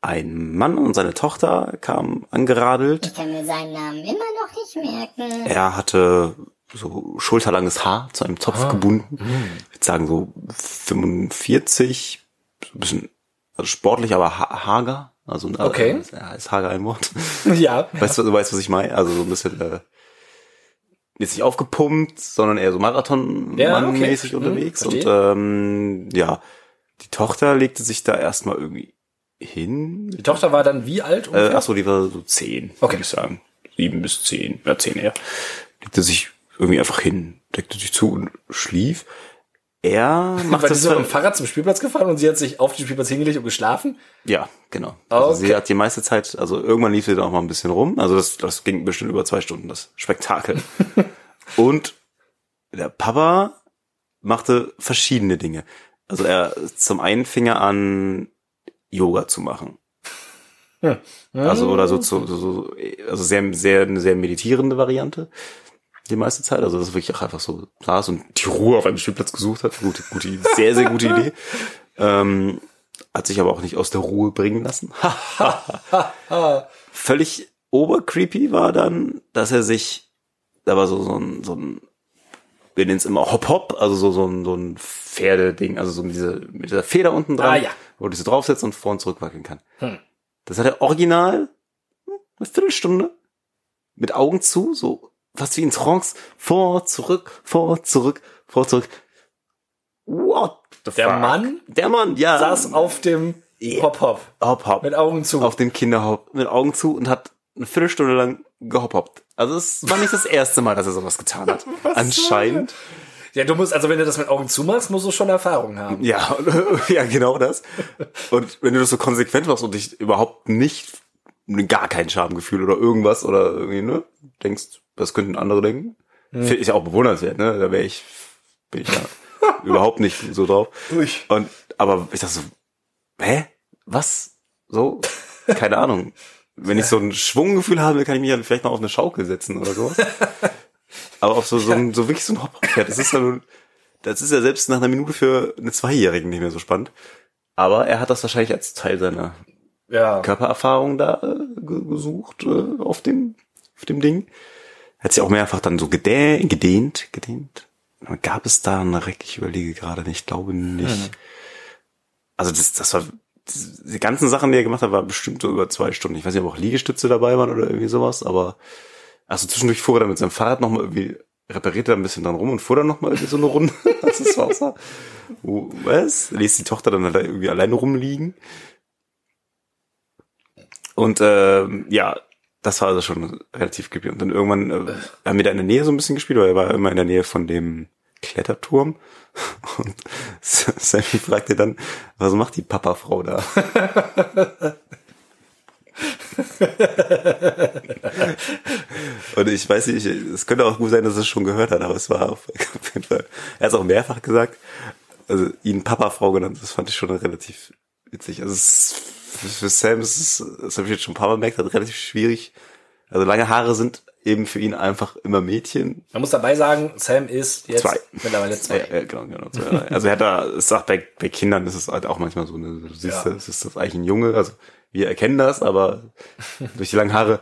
ein Mann und seine Tochter kamen angeradelt. Ich kann mir seinen Namen immer noch nicht merken. Er hatte so schulterlanges Haar zu einem Zopf gebunden. Ich würde sagen so 45, so ein bisschen also sportlich, aber ha hager. Also äh, Okay. ja, ist hager ein Wort. [laughs] Ja. Weißt du, du weißt, was ich meine? Also so ein bisschen äh, jetzt nicht aufgepumpt, sondern eher so Marathon-mäßig Ja, okay. unterwegs. Hm, und ähm, ja, die Tochter legte sich da erstmal irgendwie hin. Die Tochter war dann wie alt? Äh, ungefähr? ach so, die war so zehn, Okay. würde ich sagen. Sieben bis zehn, ja zehn eher. Legte sich irgendwie einfach hin, deckte sich zu und schlief. Er [laughs] macht war die das so mit dem Fahrrad zum Spielplatz gefahren und sie hat sich auf den Spielplatz hingelegt und geschlafen? Ja, genau. Also Okay. sie hat die meiste Zeit, also irgendwann lief sie dann auch mal ein bisschen rum. Also das, das ging bestimmt über zwei Stunden, das Spektakel. [laughs] Und der Papa machte verschiedene Dinge. Also er zum einen fing er an, Yoga zu machen. Also oder so, zu, so, so also sehr, sehr, eine sehr meditierende Variante. Die meiste Zeit. Also das ist wirklich auch einfach so saß und die Ruhe auf einem Spielplatz gesucht hat. Gute, gute, sehr, sehr gute Idee. Ähm, hat sich aber auch nicht aus der Ruhe bringen lassen. [laughs] Völlig obercreepy war dann, dass er sich, da war so, so ein, so ein, wir nennen es immer Hop-Hop, also so, so ein, so ein Pferdeding, also so mit dieser, mit dieser Feder unten dran, Ah, ja. wo du so draufsetzt und vor und zurück wackeln kann. Hm. Das hat er original eine Viertelstunde mit Augen zu, so fast wie in Trance, vor, zurück, vor, zurück, vor, zurück. What the Der fuck? Mann Der Mann, ja. saß auf dem Hop-Hop Hop, hop. mit Augen zu. auf dem Kinderhop mit Augen zu und hat eine Viertelstunde lang gehoppoppt. Also es war nicht das erste Mal, dass er sowas getan hat. [laughs] Anscheinend. Ja, du musst, also wenn du das mit Augen zumachst, musst du schon Erfahrung haben. Ja, [laughs] ja, genau das. Und wenn du das so konsequent machst und dich überhaupt nicht, gar kein Schamgefühl oder irgendwas oder irgendwie, ne, denkst, das könnten andere denken. Finde ich auch bewundernswert, ne? Da wäre ich, bin ich ja [laughs] überhaupt nicht so drauf. Durch. Und, aber ich dachte so, hä? Was? So? Keine Ahnung. Wenn ich so ein Schwunggefühl habe, kann ich mich ja vielleicht mal auf eine Schaukel setzen oder sowas. Aber auf so, so, ein, so wirklich so ein Hopperpferd, das ist ja nun, das ist ja selbst nach einer Minute für eine Zweijährigen nicht mehr so spannend. Aber er hat das wahrscheinlich als Teil seiner Ja. Körpererfahrung da äh, ge- gesucht äh, auf dem auf dem Ding. Hat sich auch mehrfach dann so gedehnt, gedehnt, gedehnt. Gab es da eine Reck? Ich überlege gerade nicht, ich glaube nicht. Also das, das war die ganzen Sachen, die er gemacht hat, war bestimmt so über zwei Stunden. Ich weiß nicht, ob auch Liegestütze dabei waren oder irgendwie sowas, aber also zwischendurch fuhr er dann mit seinem Fahrrad nochmal irgendwie, reparierte er ein bisschen dran rum und fuhr dann nochmal irgendwie so eine Runde. [laughs] Das ist Wasser. Wo, was? Ließ die Tochter dann halt irgendwie alleine rumliegen. Und ähm, ja, das war also schon relativ creepy. Und dann irgendwann äh, haben wir da in der Nähe so ein bisschen gespielt, weil er war immer in der Nähe von dem Kletterturm. [laughs] Und [laughs] Sammy fragte dann, was macht die Papafrau da? Und ich weiß nicht, es könnte auch gut sein, dass er es schon gehört hat, aber es war auf, jeden Fall. Er hat es auch mehrfach gesagt, also ihn Papafrau genannt, das fand ich schon relativ witzig. Also es, für Sam ist es, das habe ich jetzt schon ein paar Mal gemerkt, hat relativ schwierig. Also lange Haare sind eben für ihn einfach immer Mädchen. Man muss dabei sagen, Sam ist jetzt Zwei. mittlerweile zwei. Ja, ja, genau, genau. zwei. Also er hat da, es sagt bei, bei Kindern ist es halt auch manchmal so, ne, du siehst, Ja. es ist das eigentlich ein Junge, also wir erkennen das, aber [laughs] durch die langen Haare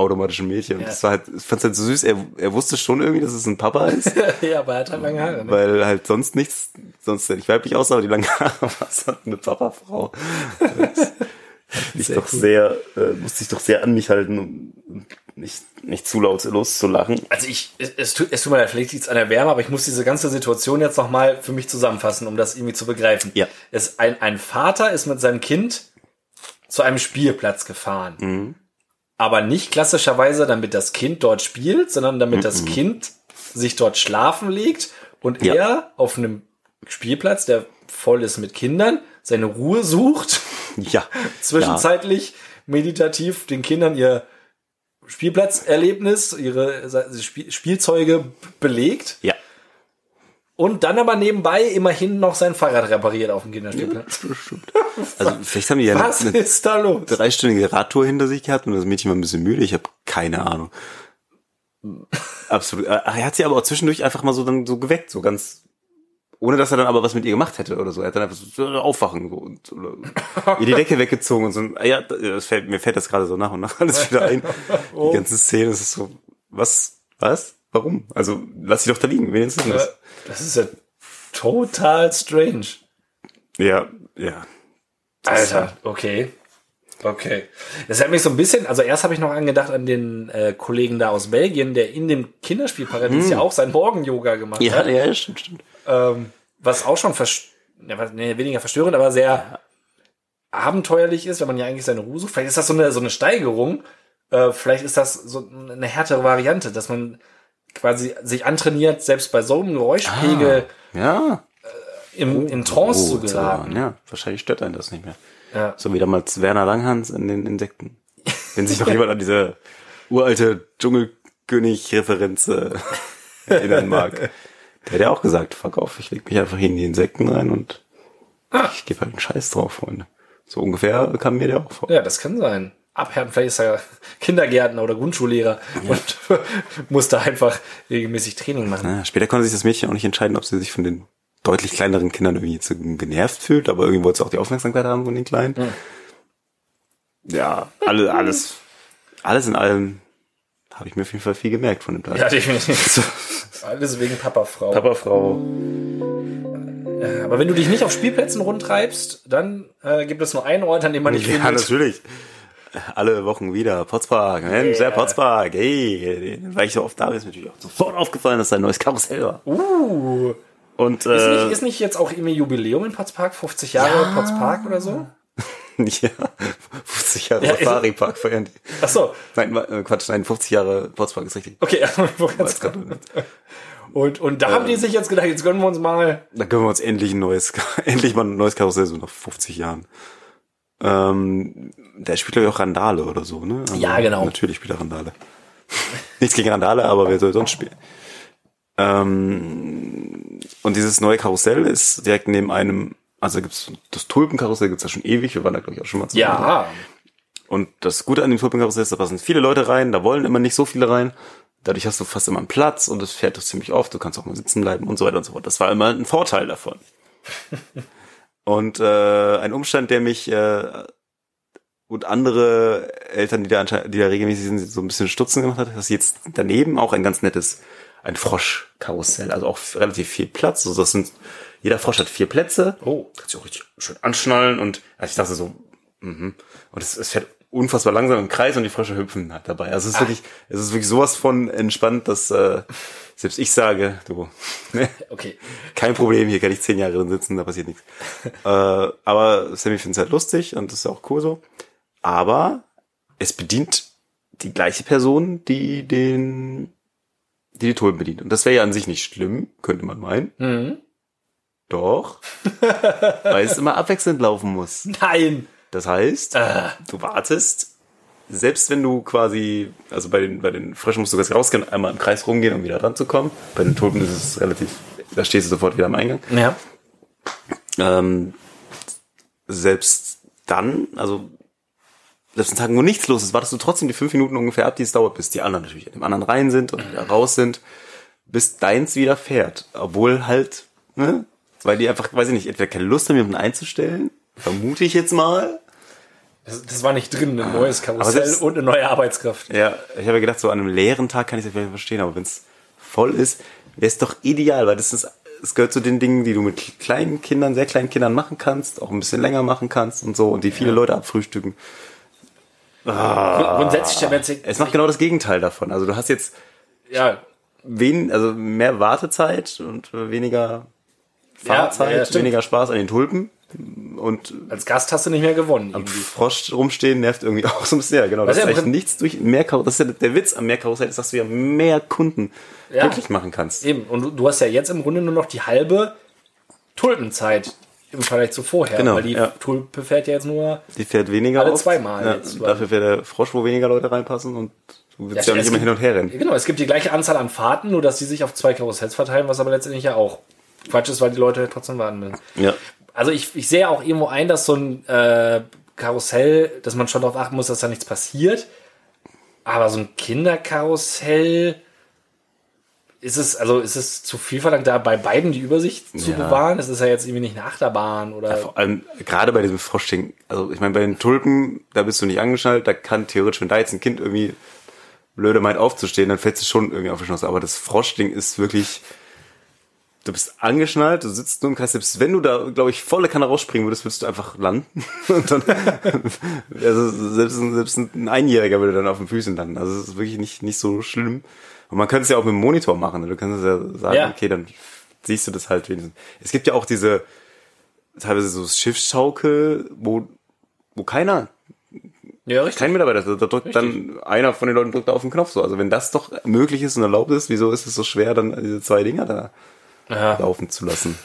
automatisch ein Mädchen. Ja. das war halt, ich fand's halt so süß, er, er wusste schon irgendwie, dass es ein Papa ist, [laughs] ja, aber er hat halt lange Haare. Ne? weil halt sonst nichts, sonst nicht weiblich aussah, aber die langen Haare [laughs] war halt eine Papafrau. Sehr doch cool. sehr, äh, musste ich doch sehr an mich halten, um nicht, nicht zu laut loszulachen. Also ich, es, es, tut, es tut mir leid, vielleicht liegt es an der Wärme, aber ich muss diese ganze Situation jetzt nochmal für mich zusammenfassen, um das irgendwie zu begreifen. Ja. Es, ein, ein Vater ist mit seinem Kind zu einem Spielplatz gefahren. Mhm. Aber nicht klassischerweise, damit das Kind dort spielt, sondern damit das Kind sich dort schlafen legt und Mhm. Ja. er auf einem Spielplatz, der voll ist mit Kindern, seine Ruhe sucht, Ja. [laughs] zwischenzeitlich meditativ den Kindern ihr Spielplatzerlebnis, ihre Spiel Spielzeuge belegt Ja. Und dann aber nebenbei immerhin noch sein Fahrrad repariert auf dem Kinderspielplatz. Also vielleicht haben die ja eine, Was eine ist da los? dreistündige Radtour hinter sich gehabt und das Mädchen war ein bisschen müde. Ich habe keine Ahnung. Absolut. Er hat sie aber auch zwischendurch einfach mal so dann so geweckt, so ganz, ohne dass er dann aber was mit ihr gemacht hätte oder so. Er hat dann einfach so, so aufwachen so und oder, ihr die Decke weggezogen und so. Ja, das fällt, mir fällt das gerade so nach und nach alles wieder ein. [laughs] Die ganze Szene das ist so, was, was, warum? Also lass sie doch da liegen. Wenigstens Äh, das. Das ist ja total strange. Ja, ja. Alter, okay. Okay. Das hat mich so ein bisschen, also erst habe ich noch angedacht an den äh, Kollegen da aus Belgien, der in dem Kinderspielparadies ja auch sein Morgen-Yoga gemacht Ja, hat. ja, stimmt, stimmt. ähm, was auch schon vers ja, nee, weniger verstörend, aber sehr abenteuerlich ist, wenn man ja eigentlich seine Ruhe sucht. Vielleicht ist das so eine, so eine Steigerung. Äh, vielleicht ist das so eine härtere Variante, dass man quasi sich antrainiert, selbst bei so einem Geräuschpegel Ja. im, in Trance zu Oh, geraten. Ja, wahrscheinlich stört einen das nicht mehr. Ja. So wie damals Werner Langhans in den Insekten. Wenn sich noch jemand an diese uralte Dschungelkönig-Referenz äh, [laughs] erinnern mag. Der hat ja auch gesagt, fuck off, ich leg mich einfach in die Insekten rein und ich gebe halt einen Scheiß drauf, Freunde. So ungefähr kam mir der auch vor. Ja, das kann sein. Abhärten, vielleicht ist er Kindergärtner oder Grundschullehrer und [laughs] muss da einfach regelmäßig Training machen. Ja, später konnte sich das Mädchen auch nicht entscheiden, ob sie sich von den deutlich kleineren Kindern irgendwie jetzt genervt fühlt, aber irgendwie wollte sie auch die Aufmerksamkeit haben von den Kleinen. Ja, alle, alles, alles in allem habe ich mir auf jeden Fall viel gemerkt von dem Tag. Ja, definitiv. [laughs] Alles wegen Papa-Frau. Papafrau. Aber wenn du dich nicht auf Spielplätzen rumtreibst, dann äh, gibt es nur einen Ort, an dem man dich Ja, findet. natürlich. Alle Wochen wieder. Potspark, Mensch, der Potspark, hey. Weil ich so oft da bin, ist mir natürlich auch sofort aufgefallen, dass da ein neues Karussell war. Uh, Und, ist, äh, nicht, ist nicht jetzt auch irgendwie Jubiläum in Potspark? 50 Jahre Potspark oder so? [laughs] ja, 50 Jahre Ja, ist- Safari Park feiern die. Ach so, Nein, äh, Quatsch, nein, 50 Jahre Potspark ist richtig. okay. [laughs] Weiß grad nicht. und, und da haben die sich jetzt gedacht, jetzt gönnen wir uns mal. Da können wir uns endlich ein neues, [laughs] endlich mal ein neues Karussell, so nach 50 Jahren. Ähm, der spielt glaube ich auch Randale oder so, ne? Also, Ja, genau. Natürlich spielt er Randale. [laughs] Nichts gegen Randale, aber wer soll sonst spielen? Ähm, und dieses neue Karussell ist direkt neben einem, also gibt's das Tulpenkarussell gibt's ja schon ewig, wir waren da glaube ich auch schon mal zusammen. Ja, Und das Gute an dem Tulpenkarussell ist, da passen viele Leute rein, da wollen immer nicht so viele rein. Dadurch hast du fast immer einen Platz und es fährt doch ziemlich oft. Du kannst auch mal sitzen bleiben und so weiter und so fort. Das war immer ein Vorteil davon. [laughs] und äh, ein Umstand, der mich äh, und andere Eltern, die da, die da regelmäßig sind, so ein bisschen stutzen gemacht hat, dass jetzt daneben auch ein ganz nettes, ein Froschkarussell, also auch relativ viel Platz. Also das sind jeder Frosch hat vier Plätze. Oh. Kannst du auch richtig schön anschnallen und also ich dachte so, mhm. und es, es fährt unfassbar langsam im Kreis und die Frösche hüpfen halt dabei. Also es ist wirklich, es ist wirklich sowas von entspannt, dass äh, selbst ich sage, du, ne, Okay. kein Problem, hier kann ich zehn Jahre drin sitzen, da passiert nichts. [laughs] äh, aber Sammy findet es halt lustig und das ist auch cool so. Aber es bedient die gleiche Person, die den, die die Tulpen bedient. Und das wäre ja an sich nicht schlimm, könnte man meinen. Mhm. Doch. [laughs] weil es immer abwechselnd laufen muss. Nein. Das heißt, Äh. du wartest, selbst wenn du quasi, also bei den, bei den Fröschen musst du ganz rausgehen, einmal im Kreis rumgehen, um wieder dran zu kommen. Bei den Tulpen ist es relativ, da stehst du sofort wieder am Eingang. Ja. Ähm, selbst dann, also selbst an Tagen, wo nichts los ist, wartest du trotzdem die fünf Minuten ungefähr ab, die es dauert, bis die anderen natürlich in dem anderen rein sind und wieder raus sind, bis deins wieder fährt. Obwohl halt, ne, weil die einfach, weiß ich nicht, entweder keine Lust haben, jemanden einzustellen, vermute ich jetzt mal. Das, das war nicht drin, ein neues Aber Karussell und eine neue Arbeitskraft. Ja, ich habe ja gedacht, so an einem leeren Tag kann ich das vielleicht verstehen, aber wenn es voll ist, wäre es doch ideal, weil das ist, es gehört zu den Dingen, die du mit kleinen Kindern, sehr kleinen Kindern machen kannst, auch ein bisschen länger machen kannst und so und die viele Leute abfrühstücken. Grund- Grundsätzlich der Metzig, Es macht genau das Gegenteil davon. Also du hast jetzt ja, wen, also mehr Wartezeit und weniger Fahrzeit, ja, ja, weniger Spaß an den Tulpen und als Gast hast du nicht mehr gewonnen. am Irgendwie. Frosch rumstehen nervt irgendwie [laughs] auch so ein bisschen. Ja, genau. Was Das ist ja nichts durch mehr Kar Das ist ja der Witz am Mehrkarussell, ist, dass du ja mehr Kunden Ja. wirklich machen kannst. Eben. Und du, hast ja jetzt im Grunde nur noch die halbe Tulpenzeit im Vergleich zu vorher. Genau, Weil die ja. Tulpe fährt ja jetzt nur. Die fährt weniger Alle oft. zweimal Ja, jetzt. dafür fährt der Frosch, wo weniger Leute reinpassen und du willst ja, Ja, nicht immer hin und her rennen. Genau, es gibt die gleiche Anzahl an Fahrten, nur dass die sich auf zwei Karussells verteilen, was aber letztendlich ja auch Quatsch ist, weil die Leute trotzdem warten müssen. Ja. Also ich, ich sehe auch irgendwo ein, dass so ein äh, Karussell, dass man schon darauf achten muss, dass da nichts passiert. Aber so ein Kinderkarussell ist es, also ist es zu viel verlangt, da bei beiden die Übersicht zu Ja. bewahren? Es ist ja jetzt irgendwie nicht eine Achterbahn oder. Vor allem, gerade bei diesem Froschding, also ich meine, bei den Tulpen, da bist du nicht angeschnallt, da kann theoretisch, wenn da jetzt ein Kind irgendwie blöde meint aufzustehen, dann fällt es schon irgendwie auf die Schnauze. Aber das Froschding ist wirklich, du bist angeschnallt, du sitzt nur im Kreis, selbst wenn du da, glaube ich, volle Kanne rausspringen würdest, würdest du einfach landen. [laughs] Und dann, [laughs] also selbst, ein- selbst ein Einjähriger würde dann auf den Füßen landen. Also es ist wirklich nicht, nicht so schlimm. Und man könnte es ja auch mit dem Monitor machen. ne? Du kannst ja sagen, Ja. okay, dann siehst du das halt wenigstens. Es gibt ja auch diese, teilweise so Schiffsschaukel, wo, wo keiner, ja, richtig. kein Mitarbeiter, ist. da drückt dann einer von den Leuten drückt auf den Knopf so. Also wenn das doch möglich ist und erlaubt ist, wieso ist es so schwer, dann diese zwei Dinger da Ja. laufen zu lassen?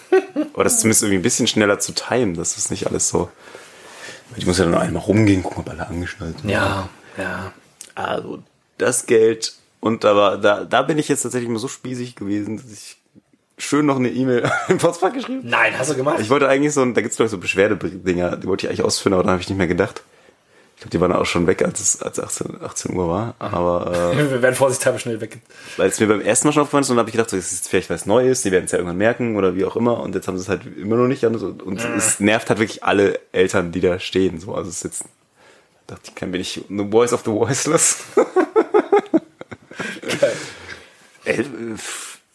Oder das zumindest irgendwie ein bisschen schneller zu timen, dass das nicht alles so. Ich muss ja dann noch einmal rumgehen, gucken, ob alle angeschnallt sind. Ja, ja. Also das Geld und da war, da, da bin ich jetzt tatsächlich mal so spießig gewesen, dass ich schön noch eine E-Mail [laughs] im Postfach geschrieben. Nein, hast du gemacht? Ich wollte eigentlich so, ein- da gibt's glaube ich so Beschwerdedinger, die wollte ich eigentlich ausführen, aber dann habe ich nicht mehr gedacht. Ich glaube, die waren auch schon weg, als es als 18, 18 Uhr war. Aber äh, [laughs] Wir werden vorsichtshalber schnell weg. weil es mir beim ersten Mal schon aufgefallen ist, und dann habe ich gedacht, so, das ist vielleicht was Neues, die werden es ja irgendwann merken oder wie auch immer. Und jetzt haben sie es halt immer noch nicht. Und, so. und es nervt halt wirklich alle Eltern, die da stehen. So, also es ist jetzt, dachte ich, kann bin ich the voice of the voiceless. [laughs] Äh,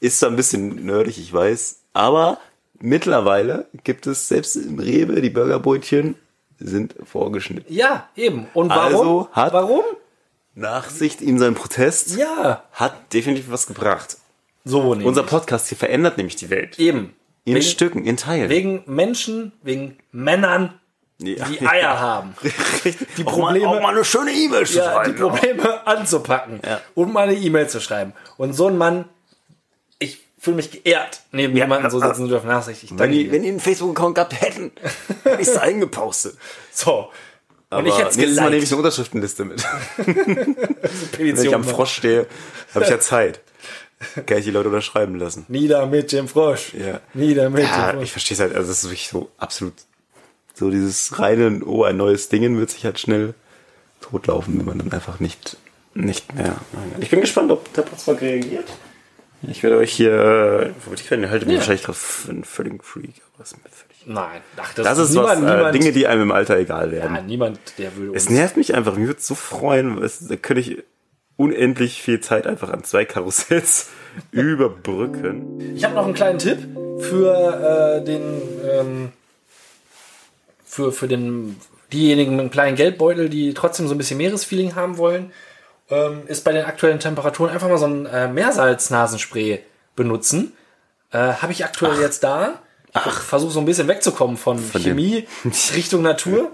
Ist zwar ein bisschen nerdig, ich weiß, aber mittlerweile gibt es selbst im Rewe die Burgerbrötchen sind vorgeschnitten. Ja, eben. Und warum? Also hat- warum? Nachsicht ihm sein Protest Ja. hat definitiv was gebracht. So nämlich. Unser Podcast hier verändert nämlich die Welt. Eben. In wegen, Stücken, in Teilen. wegen Menschen, wegen Männern, Ja. [laughs] die Eier haben. die Probleme- Auch mal, auch mal eine schöne E-Mail zu ja, die schreiben. Probleme [laughs] anzupacken und mal eine E-Mail zu schreiben. Und so ein Mann, fühle mich geehrt, neben jemanden so sitzen zu dürfen. Nachsicht, ich Wenn die, wenn die einen Facebook-Account gehabt hätten, hätte ich es eingepostet. [laughs] So. Und Aber ich hätte es Mal nehme ich eine Unterschriftenliste mit. [laughs] Wenn ich am machen. Frosch stehe, habe ich ja [laughs] Zeit. Kann ich die Leute unterschreiben lassen. Nieder mit dem Frosch. Ja. Nieder mit Ja, dem ich Frosch. verstehe es halt, also es ist wirklich so absolut, so dieses reine, oh, ein neues Dingen wird sich halt schnell totlaufen, wenn man dann einfach nicht, nicht mehr. Ich bin gespannt, ob der Potsdam reagiert. Ich werde euch hier, äh, ich werde halte mich wahrscheinlich für einen völligen Freak, aber ist mir völlig. Nein, ach, das, Das ist niemand, was, äh, niemand, Dinge, die einem im Alter egal werden. ja, niemand, der würde Es nervt mich einfach, mich würde es so freuen, es, da könnte ich unendlich viel Zeit einfach an zwei Karussells [laughs] überbrücken. Ich habe noch einen kleinen Tipp für äh, den ähm, für, für den diejenigen mit einem kleinen Geldbeutel, die trotzdem so ein bisschen Meeresfeeling haben wollen, ähm, ist bei den aktuellen Temperaturen einfach mal so ein äh, Meersalz-Nasenspray benutzen. Äh, Habe ich aktuell jetzt da. Ich versuche so ein bisschen wegzukommen von, dem- Chemie [laughs] Richtung Natur.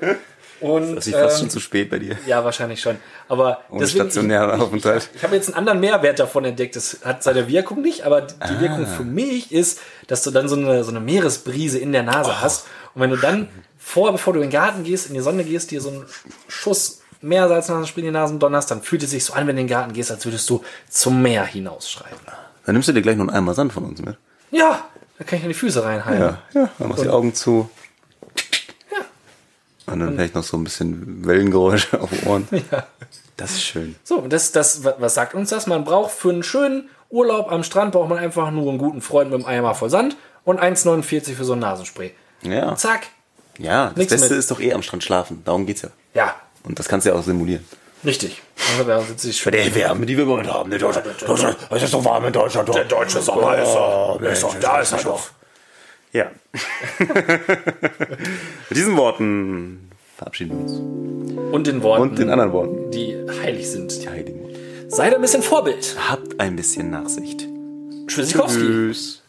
Und, Das ist fast ähm, schon zu spät bei dir. ja, wahrscheinlich schon. Aber Ohne deswegen, stationären Aufenthalt. ich habe jetzt einen anderen Mehrwert davon entdeckt. Das hat seine Wirkung nicht, aber die Ah. Wirkung für mich ist, dass du dann so eine, so eine Meeresbrise in der Nase Oh. hast. Und wenn du dann vor, bevor du in den Garten gehst, in die Sonne gehst, dir so einen Schuss Meersalznasenspray in die Nasen donnerst, dann fühlt es sich so an, wenn du in den Garten gehst, als würdest du zum Meer hinausschreiben. Dann nimmst du dir gleich noch einen Eimer Sand von uns mit. Ja, da kann ich an die Füße reinhalten. Ja, ja. Dann machst du die Augen zu. Ja. Und dann vielleicht noch so ein bisschen Wellengeräusche [laughs] auf den Ohren. Ja. Das ist schön. So, das, das, wa- was sagt uns das? Man braucht für einen schönen Urlaub am Strand braucht man einfach nur einen guten Freund mit einem Eimer voll Sand und 1,49 für so ein Nasenspray. Ja. Zack. Ja, das Nichts Beste mit. ist doch eh am Strand schlafen. Darum geht's ja. Ja, Und das kannst du ja auch simulieren. richtig. Also, da sitze ich schön. Der Wärme, die wir Moment haben. In Deutschland, Deutschland, es ist so warm in Deutschland. Der deutsche Sommer ist doch- ist doch- da ist er doch. Ja. [laughs] Mit diesen Worten verabschieden wir uns. Und den Worten, Und den anderen Worten. die heilig sind. Die heiligen Worte. Sei da ein bisschen Vorbild. Habt ein bisschen Nachsicht. Tschüssikowski. Tschüss.